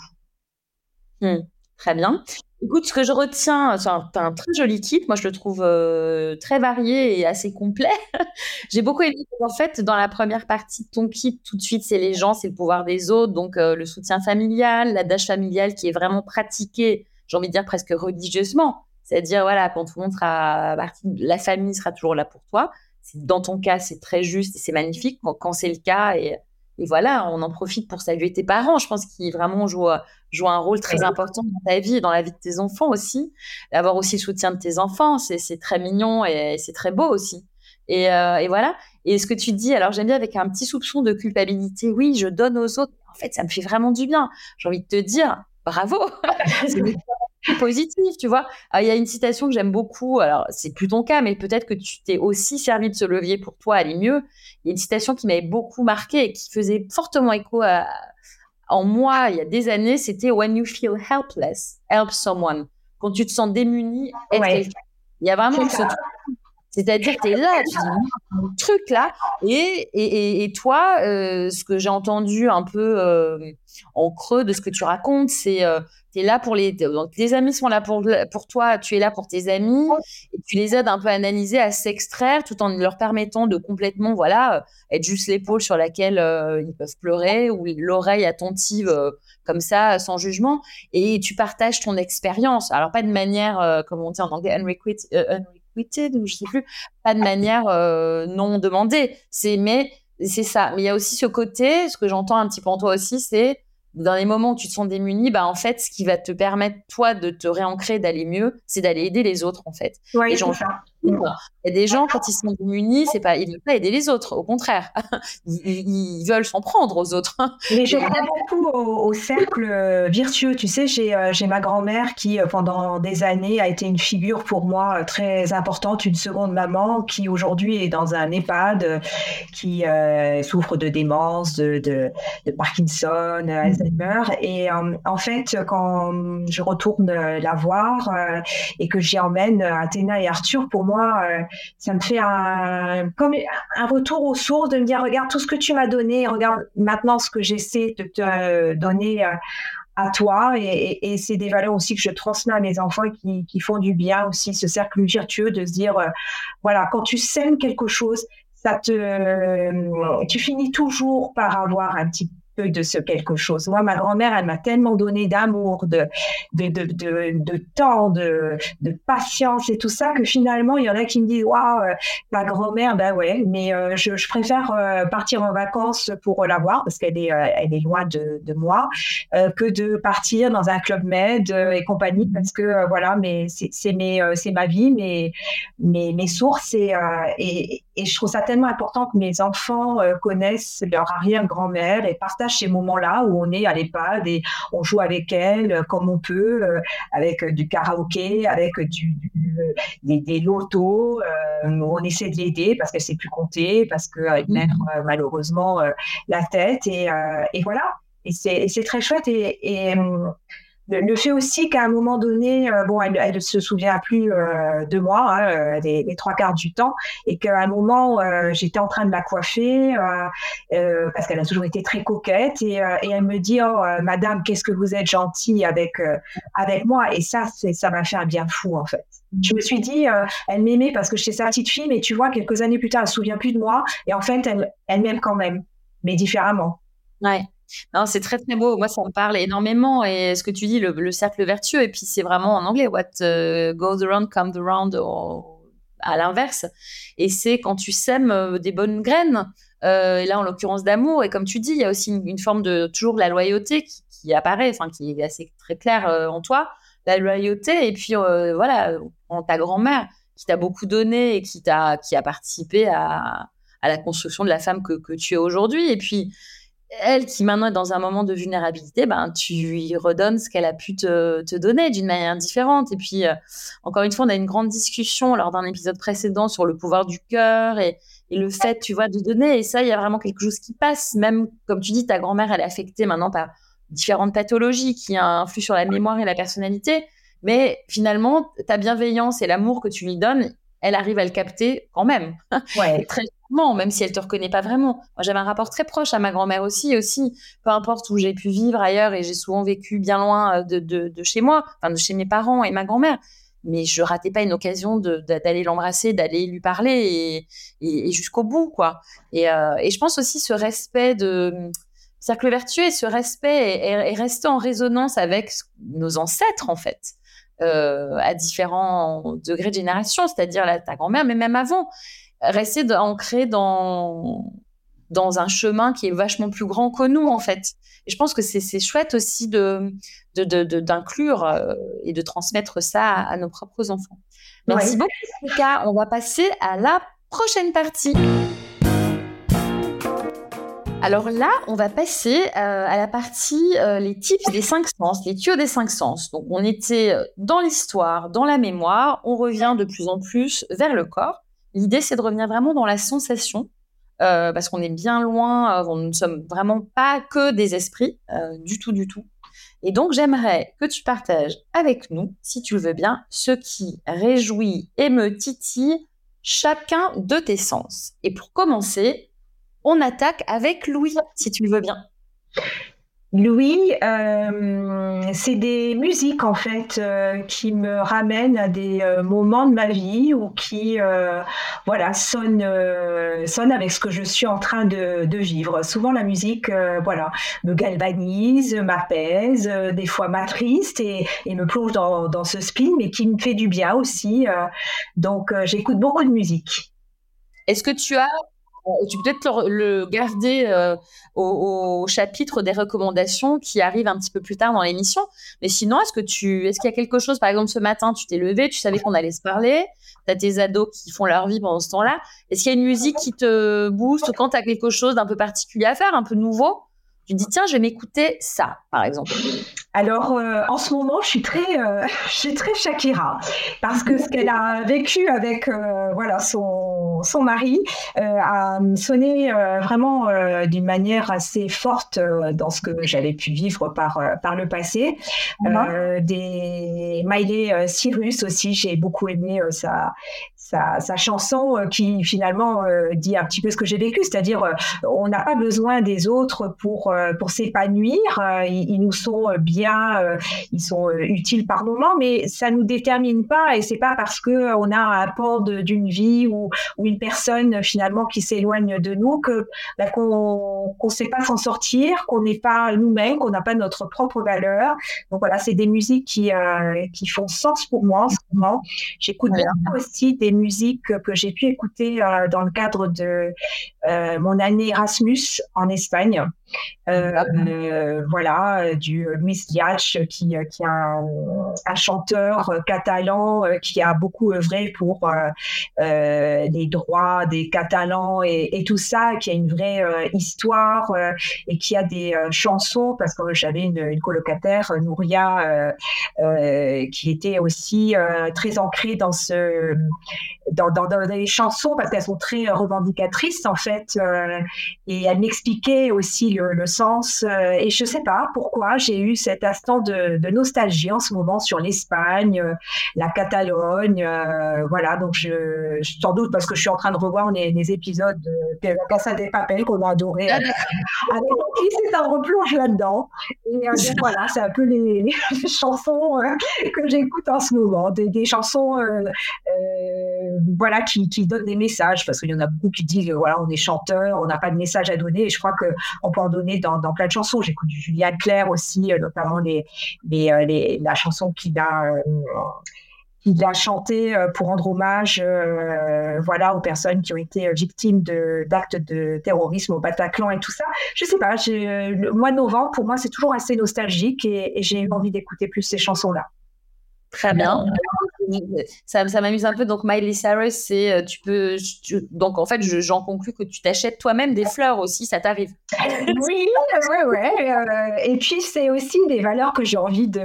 Mmh, très bien. Écoute, ce que je retiens, as un très joli kit. Moi, je le trouve euh, très varié et assez complet. J'ai beaucoup aimé. En fait, dans la première partie de ton kit, tout de suite, c'est les gens, c'est le pouvoir des autres. Donc, euh, le soutien familial, la dash familiale qui est vraiment pratiquée, j'ai envie de dire presque religieusement. C'est-à-dire, voilà, quand tout le monde sera partie, la famille sera toujours là pour toi. Dans ton cas, c'est très juste et c'est magnifique. Quand, quand c'est le cas, et et voilà, on en profite pour saluer tes parents. Je pense qu'ils vraiment jouent, jouent un rôle très important dans ta vie et dans la vie de tes enfants aussi. D'avoir aussi le soutien de tes enfants, c'est très mignon et c'est très beau aussi. Et, euh, et, voilà. Et ce que tu dis, alors j'aime bien avec un petit soupçon de culpabilité. Oui, je donne aux autres. En fait, ça me fait vraiment du bien. J'ai envie de te dire, bravo. positif, tu vois. Ah, il y a une citation que j'aime beaucoup. Alors, c'est plus ton cas, mais peut-être que tu t'es aussi servi de ce levier pour toi aller mieux. Il y a une citation qui m'avait beaucoup marqué et qui faisait fortement écho en moi il y a des années. C'était When you feel helpless, help someone. Quand tu te sens démuni, aide Il y a vraiment ce truc c'est-à-dire, tu es là, tu dis truc là, et, et, et toi, euh, ce que j'ai entendu un peu euh, en creux de ce que tu racontes, c'est euh, tu es là pour les. Donc, tes amis sont là pour, pour toi, tu es là pour tes amis, et tu les aides un peu à analyser, à s'extraire, tout en leur permettant de complètement, voilà, être juste l'épaule sur laquelle ils peuvent pleurer, ou l'oreille attentive comme ça, sans jugement, et tu partages ton expérience. Alors, pas de manière, comme on dit en anglais, unrequited ou je sais plus, pas de manière euh, non demandée. C'est mais c'est ça. Mais il y a aussi ce côté, ce que j'entends un petit peu en toi aussi, c'est dans les moments où tu te sens démuni, bah en fait, ce qui va te permettre toi de te réancrer, d'aller mieux, c'est d'aller aider les autres en fait. Ouais, ça. Il y a des gens, quand ils sont démunis, c'est pas, ils ne veulent pas aider les autres. Au contraire, ils, veulent s'en prendre aux autres. Mais je crois beaucoup au, cercle euh, virtueux. Tu sais, j'ai euh, j'ai ma grand-mère qui, euh, pendant des années, a été une figure pour moi très importante, une seconde maman, qui aujourd'hui est dans un EHPAD, qui souffre de démence, de, de, de Parkinson, Alzheimer. Et en fait, quand je retourne la voir et que j'y emmène Athéna et Arthur, pour moi, euh, ça me fait un, comme un retour aux sources de me dire, regarde tout ce que tu m'as donné, regarde maintenant ce que j'essaie de te donner euh, à toi. Et, c'est des valeurs aussi que je transmets à mes enfants qui, qui, font du bien aussi, ce cercle virtueux de se dire, euh, voilà, quand tu sèmes quelque chose, ça te, tu finis toujours par avoir un petit de ce quelque chose. Moi, ma grand-mère, elle m'a tellement donné d'amour, de, de, de, de, temps, de, patience et tout ça que finalement, il y en a qui me disent Waouh, ma grand-mère, ben ouais, mais euh, je, préfère euh, partir en vacances pour la voir parce qu'elle est, euh, est loin de, moi que de partir dans un club med et compagnie parce que voilà, mais c'est ma vie, mes, mes, mes sources et, et je trouve ça tellement important que mes enfants connaissent leur arrière-grand-mère et partagent ces moments-là où on est à l'EHPAD et on joue avec elle euh, comme on peut, euh, avec du karaoké, avec du, des, lotos. Euh, on essaie de l'aider parce qu'elle sait plus compter, parce qu'elle mène malheureusement la tête et, et voilà. Et c'est très chouette et, et le, fait aussi qu'à un moment donné, euh, bon, elle, ne se souvient plus euh, de moi hein, les, trois quarts du temps, et qu'à un moment, j'étais en train de la coiffer parce qu'elle a toujours été très coquette, et, et elle me dit, oh, Madame, qu'est-ce que vous êtes gentille avec avec moi, et ça, ça m'a fait un bien fou en fait. Je me suis dit, elle m'aimait parce que j'étais sa petite fille, mais tu vois, quelques années plus tard, elle se souvient plus de moi, et en fait, elle, elle m'aime quand même, mais différemment. Ouais. Non, c'est très très beau. Moi, ça me parle énormément. Et ce que tu dis, le, cercle vertueux, et puis c'est vraiment en anglais, what uh, goes around comes around, à l'inverse. Et c'est quand tu sèmes euh, des bonnes graines, euh, et là en l'occurrence d'amour, et comme tu dis, il y a aussi une, forme de toujours la loyauté qui, apparaît, enfin qui est assez très claire euh, en toi, la loyauté, et puis voilà, en ta grand-mère qui t'a beaucoup donné et qui, t'a, qui a participé à, à la construction de la femme que, que tu es aujourd'hui. Et puis, elle qui maintenant est dans un moment de vulnérabilité, ben, tu lui redonnes ce qu'elle a pu te, te donner d'une manière différente. Et puis, euh, encore une fois, on a une grande discussion lors d'un épisode précédent sur le pouvoir du cœur et, et, le fait, tu vois, de donner. Et ça, il y a vraiment quelque chose qui passe. Même, comme tu dis, ta grand-mère, elle est affectée maintenant par différentes pathologies qui influent sur la mémoire et la personnalité. Mais finalement, ta bienveillance et l'amour que tu lui donnes, elle arrive à le capter quand même. Ouais. très même si elle te reconnaît pas vraiment. Moi, j'avais un rapport très proche à ma grand-mère aussi, peu importe où j'ai pu vivre ailleurs, et j'ai souvent vécu bien loin euh, de, chez moi, de chez mes parents et ma grand-mère. Mais je ratais pas une occasion d'aller l'embrasser, d'aller lui parler et, jusqu'au bout, quoi. Et, euh, et, je pense aussi ce respect de cercle vertueux ce respect est, resté en résonance avec nos ancêtres, en fait. Euh, à différents degrés de génération, c'est-à-dire ta grand-mère, mais même avant rester ancré dans dans un chemin qui est vachement plus grand que nous en fait. Et je pense que c'est chouette aussi de d'inclure de, euh, et de transmettre ça à, nos propres enfants. Merci beaucoup, Lucas. On va passer à la prochaine partie. Alors là, on va passer euh, à la partie euh, les tips des cinq sens, les tuyaux des cinq sens. Donc on était dans l'histoire, dans la mémoire, on revient de plus en plus vers le corps. L'idée, c'est de revenir vraiment dans la sensation, euh, parce qu'on est bien loin, euh, nous ne sommes vraiment pas que des esprits, euh, du tout, du tout. Et donc, j'aimerais que tu partages avec nous, si tu le veux bien, ce qui réjouit et me titille chacun de tes sens. Et pour commencer, on attaque avec Louis, si tu le veux bien. Louis, euh, c'est des musiques en fait euh, qui me ramènent à des euh, moments de ma vie ou qui, voilà, sonnent, sonnent avec ce que je suis en train de, vivre. Souvent la musique, voilà, me galvanise, m'apaise, des fois m'attriste et, et, me plonge dans, dans, ce spin, mais qui me fait du bien aussi. donc j'écoute beaucoup de musique. Est-ce que tu as tu peux peut-être le, garder euh, au, chapitre des recommandations qui arrivent un petit peu plus tard dans l'émission. Mais sinon, est-ce que tu, est-ce qu'il y a quelque chose, par exemple, ce matin, tu t'es levé, tu savais qu'on allait se parler, tu as tes ados qui font leur vie pendant ce temps-là. Est-ce qu'il y a une musique qui te booste quand tu as quelque chose d'un peu particulier à faire, un peu nouveau? Tu dis, tiens, je vais m'écouter ça, par exemple. Alors, euh, en ce moment, je suis très, euh, je suis très Shakira parce que ce qu'elle a vécu avec, euh, voilà, son, son mari a sonné vraiment d'une manière assez forte dans ce que j'avais pu vivre par, par le passé. Uh-huh. des Miley Cyrus aussi, j'ai beaucoup aimé sa, sa, chanson euh, qui finalement euh, dit un petit peu ce que j'ai vécu, c'est-à-dire euh, on n'a pas besoin des autres pour pour s'épanouir, ils, nous sont bien, ils sont utiles par moment, mais ça nous détermine pas et c'est pas parce que on a un apport d'une vie ou, ou une personne finalement qui s'éloigne de nous que bah, qu'on qu'on sait pas s'en sortir, qu'on n'est pas nous-mêmes, qu'on n'a pas notre propre valeur. Donc voilà, c'est des musiques qui qui font sens pour moi en ce moment. J'écoute aussi des musique que j'ai pu écouter euh, dans le cadre de euh, mon année Erasmus en Espagne. Euh, euh, voilà, du Luis Diach, qui, qui est un, chanteur catalan qui a beaucoup œuvré pour les droits des Catalans et, tout ça, qui a une vraie histoire et qui a des chansons, parce que j'avais une, colocataire, Nouria, qui était aussi très ancrée dans ce dans, dans, dans les chansons parce qu'elles sont très revendicatrices en fait et elle m'expliquait aussi le sens. et je sais pas pourquoi j'ai eu cet instant de, de, nostalgie en ce moment sur l'Espagne, la Catalogne. voilà, donc je, sans doute parce que je suis en train de revoir les, les épisodes de la Casa des Papel qu'on a adoré. Avec, c'est un replonge là-dedans. Et voilà, c'est un peu les, les chansons que j'écoute en ce moment, des, des chansons voilà qui, qui donnent des messages parce qu'il y en a beaucoup qui disent voilà on est chanteur, on n'a pas de message à donner et je crois que on peut en donner dans, dans plein de chansons. J'écoute du Julien Clerc aussi, euh, notamment les, les, euh, les, la chanson qu'il a euh, qu'il a chanté pour rendre hommage voilà aux personnes qui ont été victimes de d'actes de terrorisme au Bataclan et tout ça. Je sais pas, le mois de novembre pour moi c'est toujours assez nostalgique et, et j'ai eu envie d'écouter plus ces chansons là. Très bien. Ça, ça m'amuse un peu. Donc, Miley Cyrus, c'est euh, tu peux. donc, en fait, j'en conclus que tu t'achètes toi-même des fleurs aussi, ça t'arrive. Oui, ouais, ouais. Euh, et puis, c'est aussi des valeurs que j'ai envie de,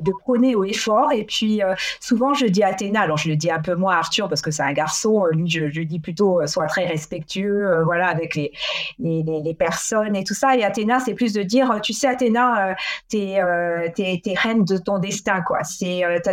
de, prôner au effort. Et puis, euh, souvent, je dis à Athéna, alors je le dis un peu moins à Arthur parce que c'est un garçon, lui, je, je dis plutôt, sois très respectueux, voilà, avec les, les, personnes et tout ça. Et Athéna, c'est plus de dire, tu sais, Athéna, t'es es, reine de ton destin, quoi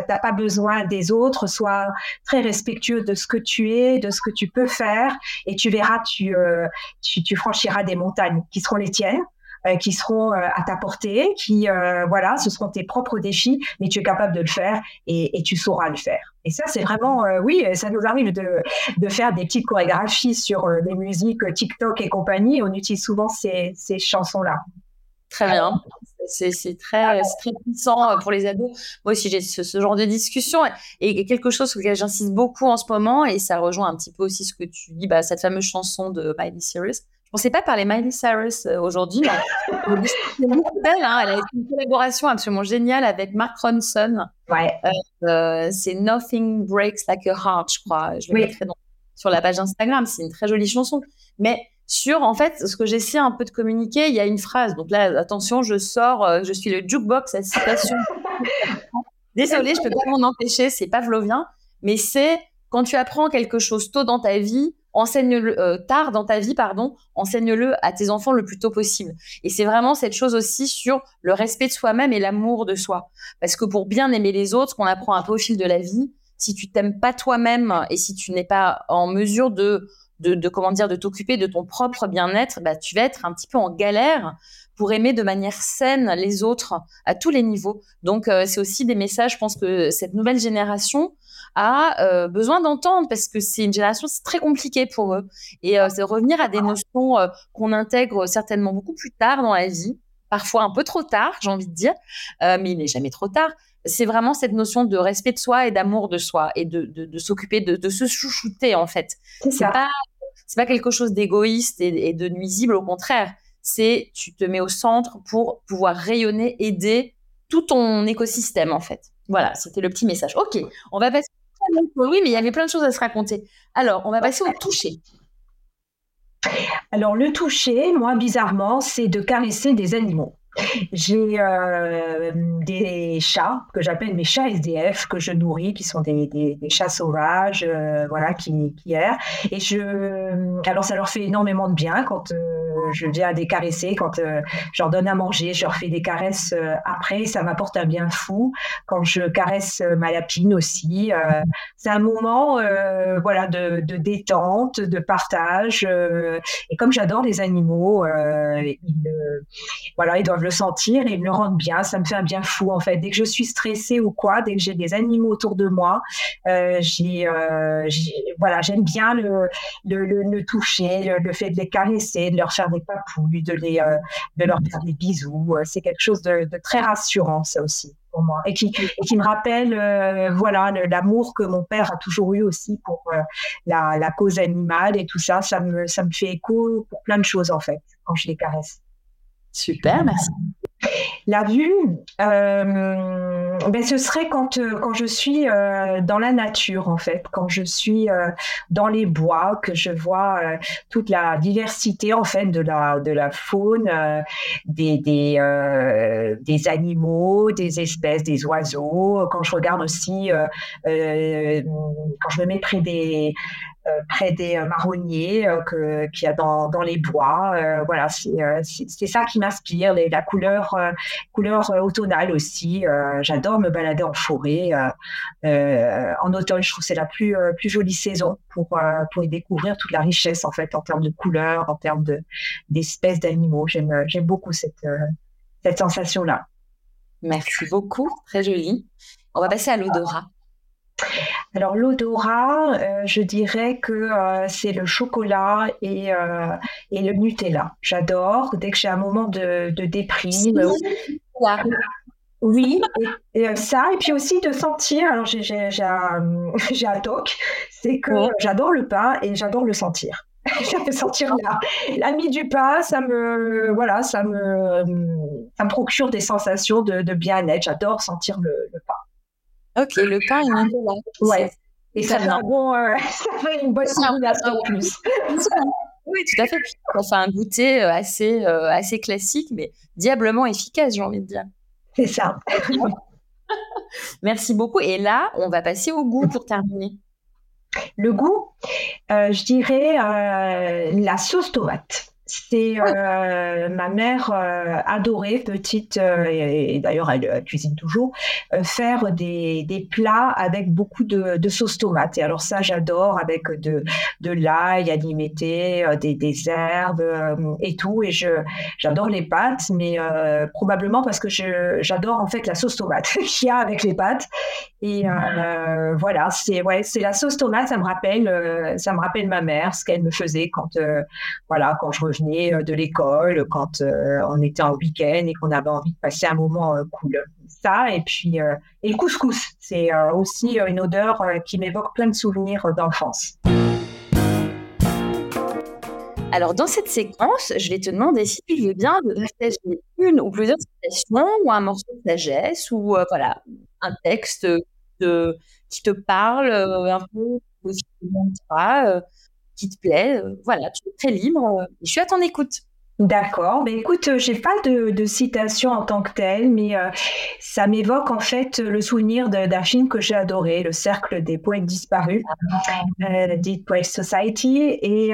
t'as pas besoin des autres, sois très respectueux de ce que tu es, de ce que tu peux faire, et tu verras, tu, euh, tu, franchiras des montagnes qui seront les tiennes euh, qui seront à ta portée, qui voilà, ce seront tes propres défis, mais tu es capable de le faire et, tu sauras le faire. Et ça, c'est vraiment, oui, ça nous arrive de, de, faire des petites chorégraphies sur les musiques TikTok et compagnie. On utilise souvent ces, ces chansons-là. Très bien. C'est très, très puissant euh, pour les ados. Moi aussi, j'ai ce, genre de discussion et, quelque chose sur lequel j'insiste beaucoup en ce moment et ça rejoint un petit peu aussi ce que tu dis, bah, cette fameuse chanson de Miley Cyrus. Je pensais pas parler Miley Cyrus euh, aujourd'hui. c'est belle, hein. Elle a été une collaboration absolument géniale avec Mark Ronson. Ouais. Euh, c'est Nothing Breaks Like a Heart, je crois. Je le mettrai sur la page Instagram. C'est une très jolie chanson. Mais sur en fait ce que j'essaie un peu de communiquer. Il y a une phrase. Donc là, attention, je sors, euh, je suis le jukebox à citation. Désolée, je peux pas m'en empêcher, c'est pavlovien, mais c'est quand tu apprends quelque chose tôt dans ta vie, enseigne-le euh, tard dans ta vie, pardon, enseigne-le à tes enfants le plus tôt possible. Et c'est vraiment cette chose aussi sur le respect de soi-même et l'amour de soi, parce que pour bien aimer les autres, qu'on apprend un peu au fil de la vie, si tu t'aimes pas toi-même et si tu n'es pas en mesure de de, comment dire de t'occuper de ton propre bien-être, bah, tu vas être un petit peu en galère pour aimer de manière saine les autres à tous les niveaux. Donc euh, c'est aussi des messages, je pense que cette nouvelle génération a euh, besoin d'entendre parce que c'est une génération c'est très compliqué pour eux. Et euh, c'est revenir à des notions qu'on intègre certainement beaucoup plus tard dans la vie, parfois un peu trop tard, j'ai envie de dire, mais il n'est jamais trop tard c'est vraiment cette notion de respect de soi et d'amour de soi et de, de, s'occuper de, de, se chouchouter en fait. C'est pas c'est pas quelque chose d'égoïste et, de nuisible au contraire. C'est tu te mets au centre pour pouvoir rayonner, aider tout ton écosystème en fait. Voilà, c'était le petit message. Ok, on va passer. Oui, mais il y avait plein de choses à se raconter. Alors, on va passer au toucher. Alors, le toucher, moi, bizarrement, c'est de caresser des animaux. J'ai euh, des chats que j'appelle mes chats SDF que je nourris, qui sont des, des, chats sauvages, euh, voilà, qui, qui errent. Et je, alors ça leur fait énormément de bien quand euh, je viens les caresser, quand je leur donne à manger, je leur fais des caresses après, ça m'apporte un bien fou. Quand je caresse ma lapine aussi, c'est un moment, voilà, de, de, détente, de partage. et comme j'adore les animaux, ils, voilà, ils doivent le sentir et me le bien. Ça me fait un bien fou en fait. Dès que je suis stressée ou quoi, dès que j'ai des animaux autour de moi, euh, j'ai, euh, voilà, j'aime bien le, le, le, toucher, le, fait de les caresser, de leur faire des papouilles, de, les, euh, de leur faire des bisous. C'est quelque chose de, de, très rassurant ça aussi. Pour moi. Et qui, et qui me rappelle voilà l'amour que mon père a toujours eu aussi pour la, la cause animale et tout ça ça me ça me fait écho pour plein de choses en fait quand je les caresse Super, merci. La vue, euh, ben ce serait quand, euh, je suis euh, dans la nature, en fait, quand je suis dans les bois, que je vois toute la diversité, en fait, de la, faune, des, des, des, animaux, des espèces, des oiseaux, quand je regarde aussi, quand je me mets près des, près des marronniers qu'il y a dans, les bois. voilà, c'est ça qui m'inspire, la couleur, couleur automnale aussi. J'adore me balader en forêt. en automne, je trouve c'est la plus, plus jolie saison pour, pour y découvrir toute la richesse en fait en termes de couleurs, en termes d'espèces d'animaux. J'aime beaucoup cette, cette sensation-là. Merci beaucoup, très joli. On va passer à l'odorat. Alors l'odorat, euh, je dirais que euh, c'est le chocolat et, euh, et le Nutella. J'adore. Dès que j'ai un moment de, de déprime. Oui, et, ça, et puis aussi de sentir. Alors j'ai un, un toc, c'est que j'adore le pain et j'adore le sentir. J'aime sentir la, la mie du pain, ça me, voilà, ça me, ça me procure des sensations de, de bien-être. J'adore sentir le, le, pain. Ok, le pain est un peu là. Ouais. Et ça fait, bon, euh, ça fait une bonne combinaison en plus. oui, tout à fait. Fait un goûter euh, assez, euh, assez classique, mais diablement efficace, j'ai envie de dire. C'est ça. Merci beaucoup. Et là, on va passer au goût pour terminer. Le goût, euh, je dirais la sauce tomate. C'est euh, ma mère euh, adorait petite euh, et, d'ailleurs elle, cuisine toujours faire des, des, plats avec beaucoup de, de, sauce tomate. Et alors ça j'adore avec de de l'ail alimenté des, des herbes et tout. Et je j'adore les pâtes mais probablement parce que je j'adore en fait la sauce tomate qu'il y a avec les pâtes et voilà c'est ouais c'est la sauce tomate ça me rappelle ça me rappelle ma mère ce qu'elle me faisait quand voilà quand je venais euh, de l'école, quand euh, on était en week-end et qu'on avait envie de passer un moment euh, cool. Ça, et puis et le couscous, c'est aussi une odeur qui m'évoque plein de souvenirs d'enfance. Alors, dans cette séquence, je vais te demander si tu veux bien de partager une ou plusieurs citations ou un morceau de sagesse ou voilà, un texte qui te parle un peu, qui te plaît. Euh, voilà, tu es très libre. Euh, je suis à ton écoute. D'accord. Mais écoute, euh, j'ai pas de, citation en tant que telle, mais ça m'évoque en fait le souvenir d'un film que j'ai adoré, Le Cercle des poètes disparus, euh, Dead Poets Society. Et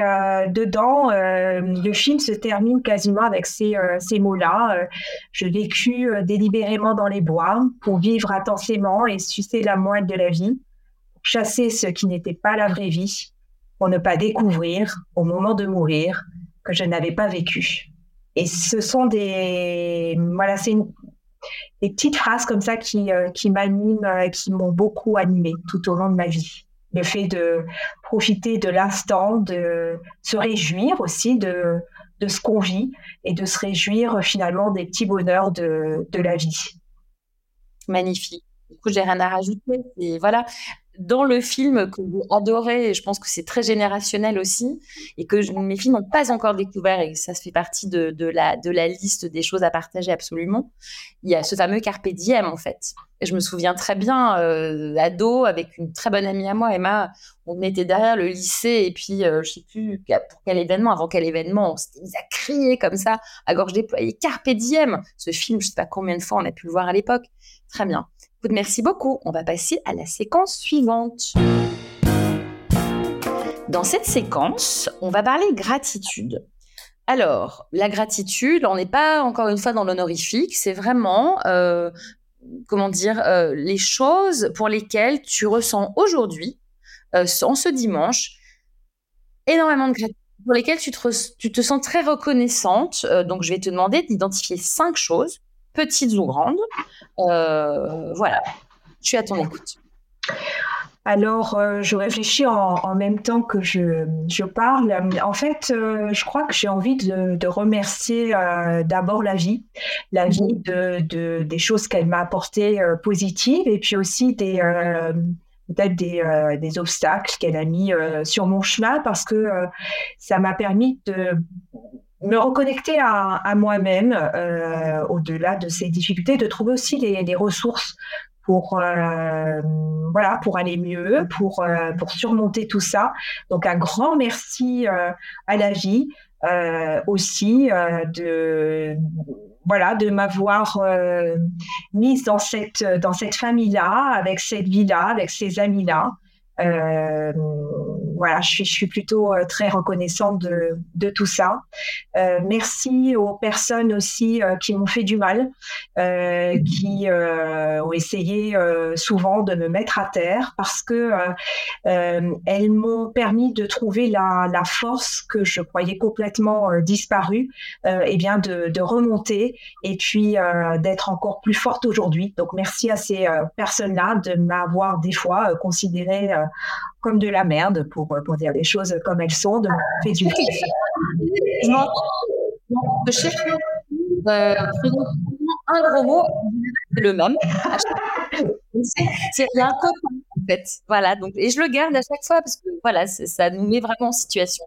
dedans, le film se termine quasiment avec ces, ces mots-là. je vécus délibérément dans les bois pour vivre intensément et sucer la moelle de la vie, chasser ce qui n'était pas la vraie vie pour ne pas découvrir au moment de mourir que je n'avais pas vécu. Et ce sont des, voilà, c'est des petites phrases comme ça qui, euh, qui m'animent, euh, qui m'ont beaucoup animé tout au long de ma vie. Le fait de profiter de l'instant, de se réjouir aussi de, de ce qu'on vit et de se réjouir finalement des petits bonheurs de, de la vie. Magnifique. Du coup, j'ai rien à rajouter. Et voilà, dans le film que vous adorez, et je pense que c'est très générationnel aussi, et que mes filles n'ont pas encore découvert, et ça se fait partie de, de, la, de la liste des choses à partager absolument, il y a ce fameux Carpe Diem, en fait. Et je me souviens très bien, euh, ado, avec une très bonne amie à moi, Emma, on était derrière le lycée, et puis euh, je sais plus pour quel événement, avant quel événement, on s'était mis à crier comme ça, à gorge déployée, Carpe Diem Ce film, je sais pas combien de fois on a pu le voir à l'époque. Très bien merci beaucoup. On va passer à la séquence suivante. Dans cette séquence, on va parler gratitude. Alors, la gratitude, on n'est pas encore une fois dans l'honorifique, c'est vraiment, euh, comment dire, euh, les choses pour lesquelles tu ressens aujourd'hui, euh, en ce dimanche, énormément de gratitude, pour lesquelles tu te, tu sens très reconnaissante. donc, je vais te demander d'identifier cinq choses petites ou grandes. Euh, voilà, suis à ton écoute. Alors, euh, je réfléchis en, même temps que je, je parle. En fait, euh, je crois que j'ai envie de, remercier d'abord la vie, la vie mhm. de, des choses qu'elle m'a apportées positives et puis aussi des peut-être des, des, obstacles qu'elle a mis sur mon chemin parce que ça m'a permis de me reconnecter à, moi-même euh, au-delà de ces difficultés, de trouver aussi les, ressources pour euh, voilà pour aller mieux, pour euh, pour surmonter tout ça. Donc un grand merci à la vie aussi de voilà de m'avoir mise dans cette dans cette famille là, avec cette vie là, avec ces amis là. Voilà, je suis, je suis plutôt très reconnaissante de, de tout ça. merci aux personnes aussi qui m'ont fait du mal, qui ont essayé souvent de me mettre à terre parce que elles m'ont permis de trouver la, la, force que je croyais complètement disparue, et bien de, de, remonter et puis d'être encore plus forte aujourd'hui. Donc merci à ces personnes-là de m'avoir des fois considéré comme de la merde, pour, pour dire les choses comme elles sont, de fait du euh, un gros mot, le même. C'est un copain, en fait. Voilà, donc, et je le garde à chaque fois parce que voilà, ça nous met vraiment en situation.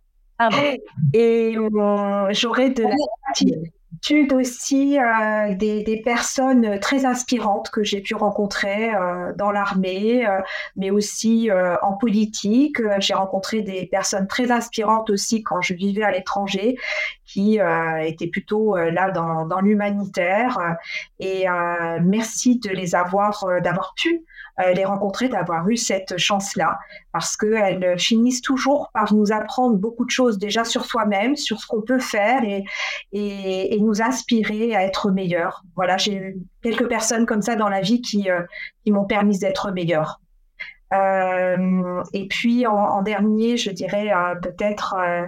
Et euh, j'aurais de la aussi euh, des, des, personnes très inspirantes que j'ai pu rencontrer euh, dans l'armée, euh, mais aussi en politique. J'ai rencontré des personnes très inspirantes aussi quand je vivais à l'étranger, qui étaient plutôt là dans, dans l'humanitaire. Et merci de les avoir, d'avoir pu euh, les rencontrer, d'avoir eu cette chance-là, parce qu'elles finissent toujours par nous apprendre beaucoup de choses déjà sur soi-même, sur ce qu'on peut faire et, et, nous inspirer à être meilleurs. Voilà, j'ai eu quelques personnes comme ça dans la vie qui, euh, qui m'ont permis d'être meilleure. Euh, et puis en, dernier, je dirais euh, peut-être euh,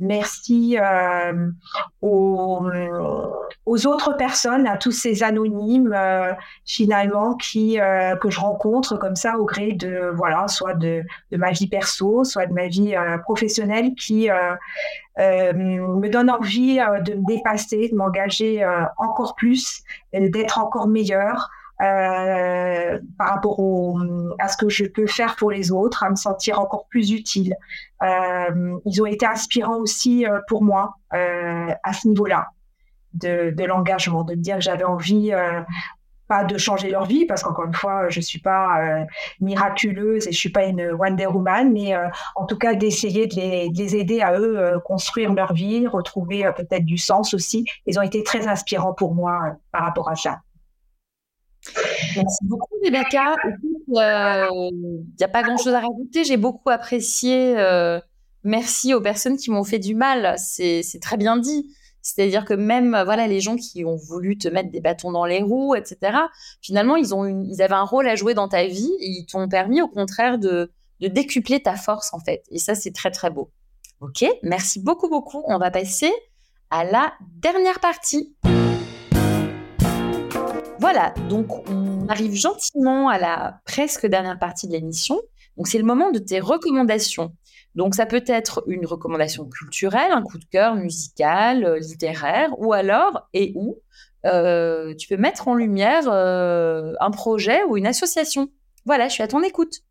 Merci euh, aux, autres personnes, à tous ces anonymes euh, finalement euh, que je rencontre comme ça au gré de voilà soit de, ma vie perso, soit de ma vie professionnelle, qui me donnent envie de me dépasser, de m'engager encore plus, d'être encore meilleure. Euh, par rapport au, à ce que je peux faire pour les autres, à me sentir encore plus utile. Euh, ils ont été inspirants aussi euh, pour moi euh, à ce niveau-là de, de l'engagement, de me dire que j'avais envie euh, pas de changer leur vie parce qu'encore une fois je suis pas miraculeuse et je suis pas une Wonder Woman mais en tout cas d'essayer de les, de les, aider à eux construire leur vie retrouver peut-être du sens aussi ils ont été très inspirants pour moi par rapport à ça Merci beaucoup, Rebecca. Il euh, n'y a pas grand-chose à rajouter. J'ai beaucoup apprécié. Euh, merci aux personnes qui m'ont fait du mal. C'est très bien dit. C'est-à-dire que même voilà les gens qui ont voulu te mettre des bâtons dans les roues, etc. Finalement, ils ont ils avaient un rôle à jouer dans ta vie et ils t'ont permis au contraire de, de décupler ta force en fait. Et ça, c'est très très beau. Ok, merci beaucoup beaucoup. On va passer à la dernière partie. Voilà, donc on arrive gentiment à la presque dernière partie de l'émission. Donc c'est le moment de tes recommandations. Donc ça peut être une recommandation culturelle, un coup de cœur musical, euh, littéraire, ou alors, et où, euh, tu peux mettre en lumière euh, un projet ou une association. Voilà, je suis à ton écoute.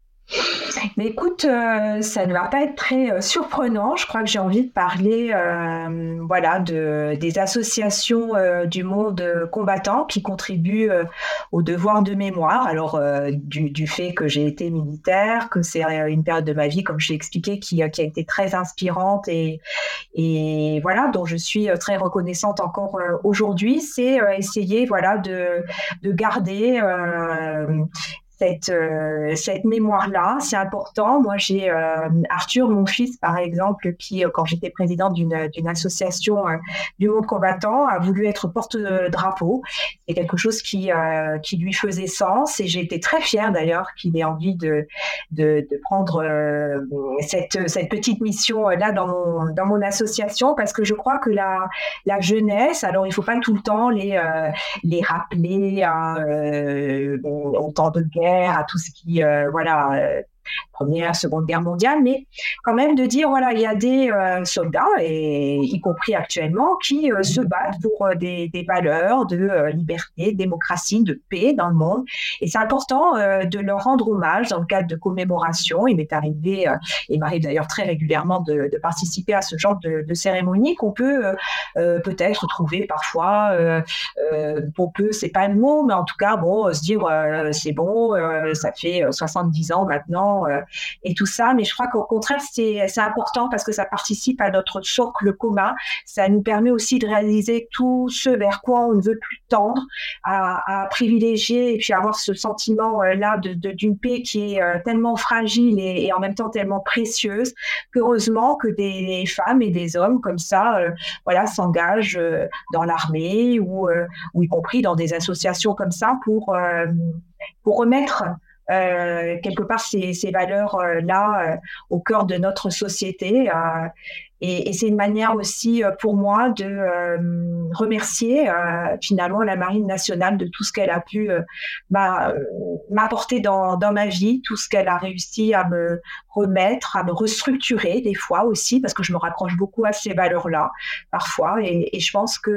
Mais écoute, euh, ça ne va pas être très euh, surprenant. Je crois que j'ai envie de parler, euh, voilà, de des associations du monde combattant qui contribuent au devoir de mémoire. Alors du, fait que j'ai été militaire, que c'est une période de ma vie, comme je l'ai expliqué, qui, a été très inspirante et voilà, dont je suis très reconnaissante encore aujourd'hui. C'est essayer, voilà, de garder cette, euh, cette mémoire-là. C'est important. Moi, j'ai euh, Arthur, mon fils, par exemple, qui, euh, quand j'étais présidente d'une, association du monde combattant, a voulu être porte-drapeau. C'est quelque chose qui, qui lui faisait sens et j'ai été très fière d'ailleurs qu'il ait envie de, de, de prendre cette, cette petite mission-là dans mon, dans mon association parce que je crois que la, la jeunesse, alors il faut pas tout le temps les, les rappeler à, au temps de guerre, à tout ce qui, euh, voilà, euh, Première, Seconde Guerre mondiale, mais quand même de dire, voilà, il y a des euh, soldats, et y compris actuellement, qui euh, se battent pour euh, des, valeurs de liberté, de démocratie, de paix dans le monde. Et c'est important de leur rendre hommage dans le cadre de commémoration. Il m'est arrivé, et il m'arrive d'ailleurs très régulièrement de, participer à ce genre de, cérémonie qu'on peut peut-être trouver parfois, pour peu, c'est pas le mot, mais en tout cas, bon, se dire, c'est bon, ça fait 70 ans maintenant, et tout ça. Mais je crois qu'au contraire, c'est important parce que ça participe à notre socle commun. Ça nous permet aussi de réaliser tout ce vers quoi on ne veut plus tendre, à, privilégier et puis avoir ce sentiment-là d'une paix qui est tellement fragile et, en même temps tellement précieuse qu'heureusement que des femmes et des hommes comme ça, voilà, s'engagent dans l'armée ou, ou y compris dans des associations comme ça pour, pour remettre euh, quelque part ces, valeurs-là euh, au cœur de notre société. Euh, et, c'est une manière aussi pour moi de remercier finalement la Marine nationale de tout ce qu'elle a pu m'apporter dans, ma vie, tout ce qu'elle a réussi à me remettre, à me restructurer des fois aussi, parce que je me raccroche beaucoup à ces valeurs-là parfois. Et, je pense que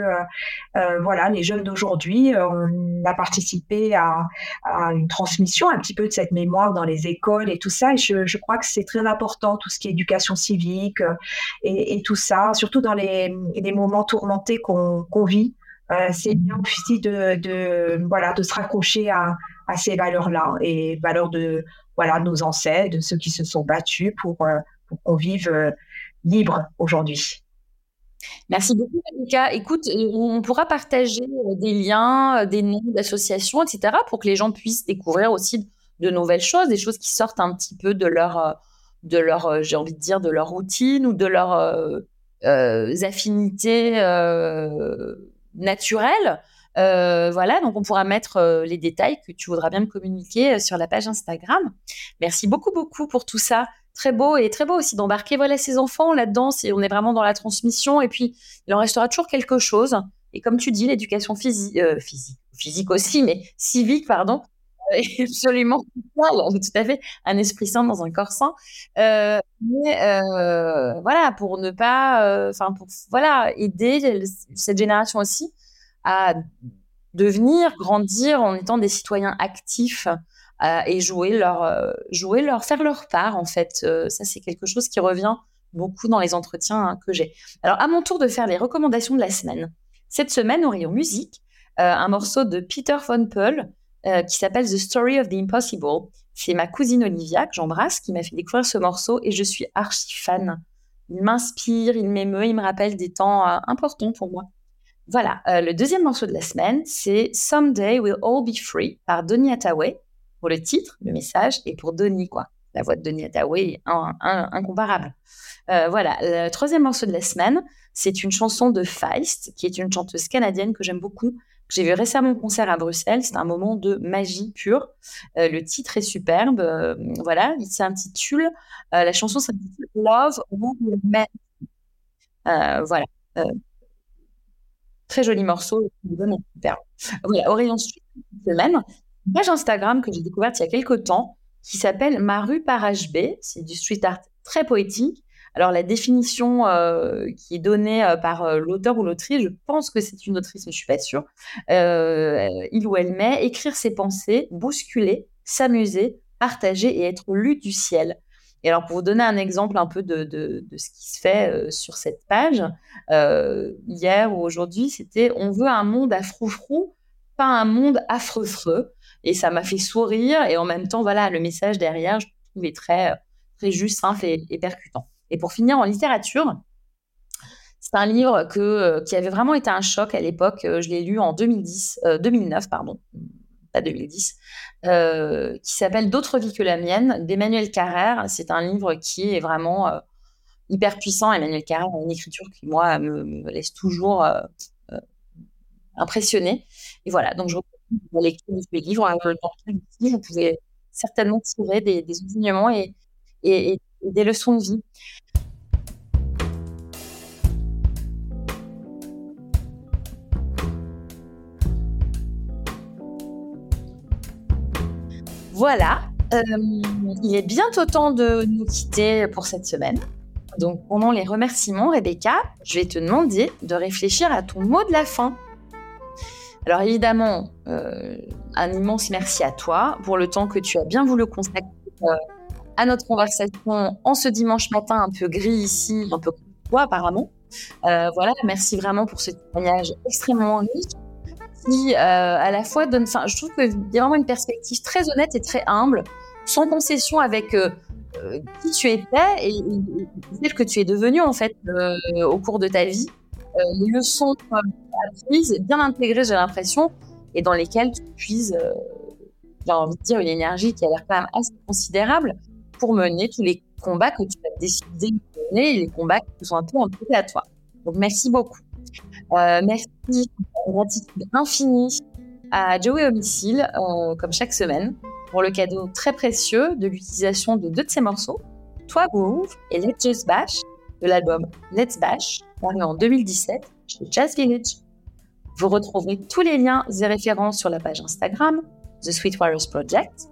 euh, voilà, les jeunes d'aujourd'hui, on a participé à, à, une transmission un petit peu de cette mémoire dans les écoles et tout ça. Et je, je crois que c'est très important, tout ce qui est éducation civique et, et tout ça, surtout dans les, moments tourmentés qu'on vit. Euh, c'est bien aussi de, voilà, de se raccrocher à, ces valeurs-là et valeurs de voilà, nos ancêtres, de ceux qui se sont battus pour, euh, pour qu'on vive euh, libre aujourd'hui. Merci beaucoup, Monica. Écoute, on pourra partager des liens, des noms d'associations, etc., pour que les gens puissent découvrir aussi de nouvelles choses, des choses qui sortent un petit peu de leur, de leur j'ai envie de dire, de leur routine ou de leurs euh, affinités naturel. Euh, voilà, donc on pourra mettre euh, les détails que tu voudras bien me communiquer euh, sur la page Instagram. Merci beaucoup, beaucoup pour tout ça. Très beau et très beau aussi d'embarquer voilà ces enfants là-dedans. on est vraiment dans la transmission et puis il en restera toujours quelque chose. Et comme tu dis, l'éducation physique, physique aussi, mais civique, pardon, absolument tout à fait un esprit sain dans un corps sain. Euh, mais euh, voilà, pour ne pas, euh, enfin pour voilà aider cette génération aussi à devenir, grandir en étant des citoyens actifs et jouer leur, jouer leur, faire leur part en fait. ça c'est quelque chose qui revient beaucoup dans les entretiens hein, que j'ai. Alors à mon tour de faire les recommandations de la semaine. Cette semaine au rayon musique, un morceau de Peter von Peul euh, qui s'appelle The Story of the Impossible. C'est ma cousine Olivia, que j'embrasse, qui m'a fait découvrir ce morceau et je suis archi fan. Il m'inspire, il m'émeut, il me rappelle des temps euh, importants pour moi. Voilà, euh, le deuxième morceau de la semaine, c'est Someday We'll All Be Free par Donny Hathaway, pour le titre, le message, et pour Donny, quoi. La voix de Donny Hathaway est incomparable. voilà, le troisième morceau de la semaine, c'est une chanson de Feist, qui est une chanteuse canadienne que j'aime beaucoup, j'ai vu récemment un concert à Bruxelles. C'est un moment de magie pure. Euh, le titre est superbe. Euh, voilà, il s'intitule, euh, la chanson s'intitule Love Men. voilà. très joli morceau. Super. Voilà, au rayon suite, semaine, page Instagram que j'ai découverte il y a quelques temps qui s'appelle Ma rue par HB. C'est du street art très poétique. Alors la définition euh, qui est donnée euh, par euh, l'auteur ou l'autrice, je pense que c'est une autrice, mais je suis pas sûre. il ou elle met écrire ses pensées, bousculer, s'amuser, partager et être lu du ciel. Et alors pour vous donner un exemple un peu de, ce qui se fait sur cette page, hier ou aujourd'hui, c'était on veut un monde à froufrou, pas un monde affreux Et ça m'a fait sourire et en même temps, voilà, le message derrière, je trouvais très, très juste, simple et percutant. Et pour finir en littérature, c'est un livre que, euh, qui avait vraiment été un choc à l'époque. Euh, je l'ai lu en 2010, 2009, euh, pardon, pas 2010, qui s'appelle D'autres vies que la mienne d'Emmanuel Carrère. C'est un livre qui est vraiment hyper puissant. Emmanuel Carrère a une écriture qui, moi, me, laisse toujours impressionnée. Et voilà, donc je recommande la lecture de ce livre. Vous pouvez certainement tirer des, enseignements et des leçons de vie. Voilà, euh, il est bientôt temps de nous quitter pour cette semaine. Donc pendant les remerciements, Rebecca, je vais te demander de réfléchir à ton mot de la fin. Alors évidemment, euh, un immense merci à toi pour le temps que tu as bien voulu consacrer euh, à notre conversation en ce dimanche matin un peu gris ici, un peu quoi apparemment. voilà, merci vraiment pour ce témoignage extrêmement riche qui euh, à la fois donne, enfin, je trouve qu'il y a vraiment une perspective très honnête et très humble sans concession avec qui tu étais et, celle que tu es devenue en fait au cours de ta vie. les leçons apprises, bien intégrées, j'ai l'impression, et dans lesquelles tu puises, j'ai envie de dire, une énergie qui a l'air quand même assez considérable pour mener tous les combats que tu as décidé de mener et les combats qui sont un peu imposés à toi. Donc merci beaucoup. Euh, merci, gratitude infinie à Joey Homicile, euh, comme chaque semaine, pour le cadeau très précieux de l'utilisation de deux de ses morceaux, Toi Groove et Let's Just Bash, de l'album Let's Bash, paru en 2017 chez Jazz Village. Vous retrouverez tous les liens et références sur la page Instagram, The Sweet Warriors Project.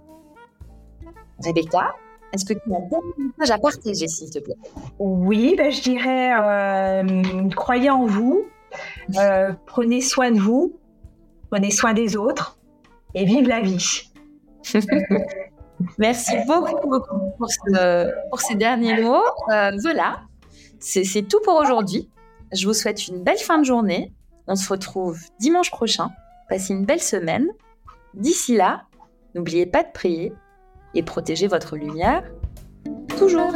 Rebecca, est-ce que tu as un message à partager, s'il te plaît? Oui, ben, je dirais euh, croyez en vous, euh, prenez soin de vous, prenez soin des autres et vive la vie. Merci beaucoup, beaucoup pour, pour, ces derniers mots. Euh, voilà, c'est tout pour aujourd'hui. Je vous souhaite une belle fin de journée. On se retrouve dimanche prochain. Passez une belle semaine. D'ici là, n'oubliez pas de prier et protégez votre lumière toujours.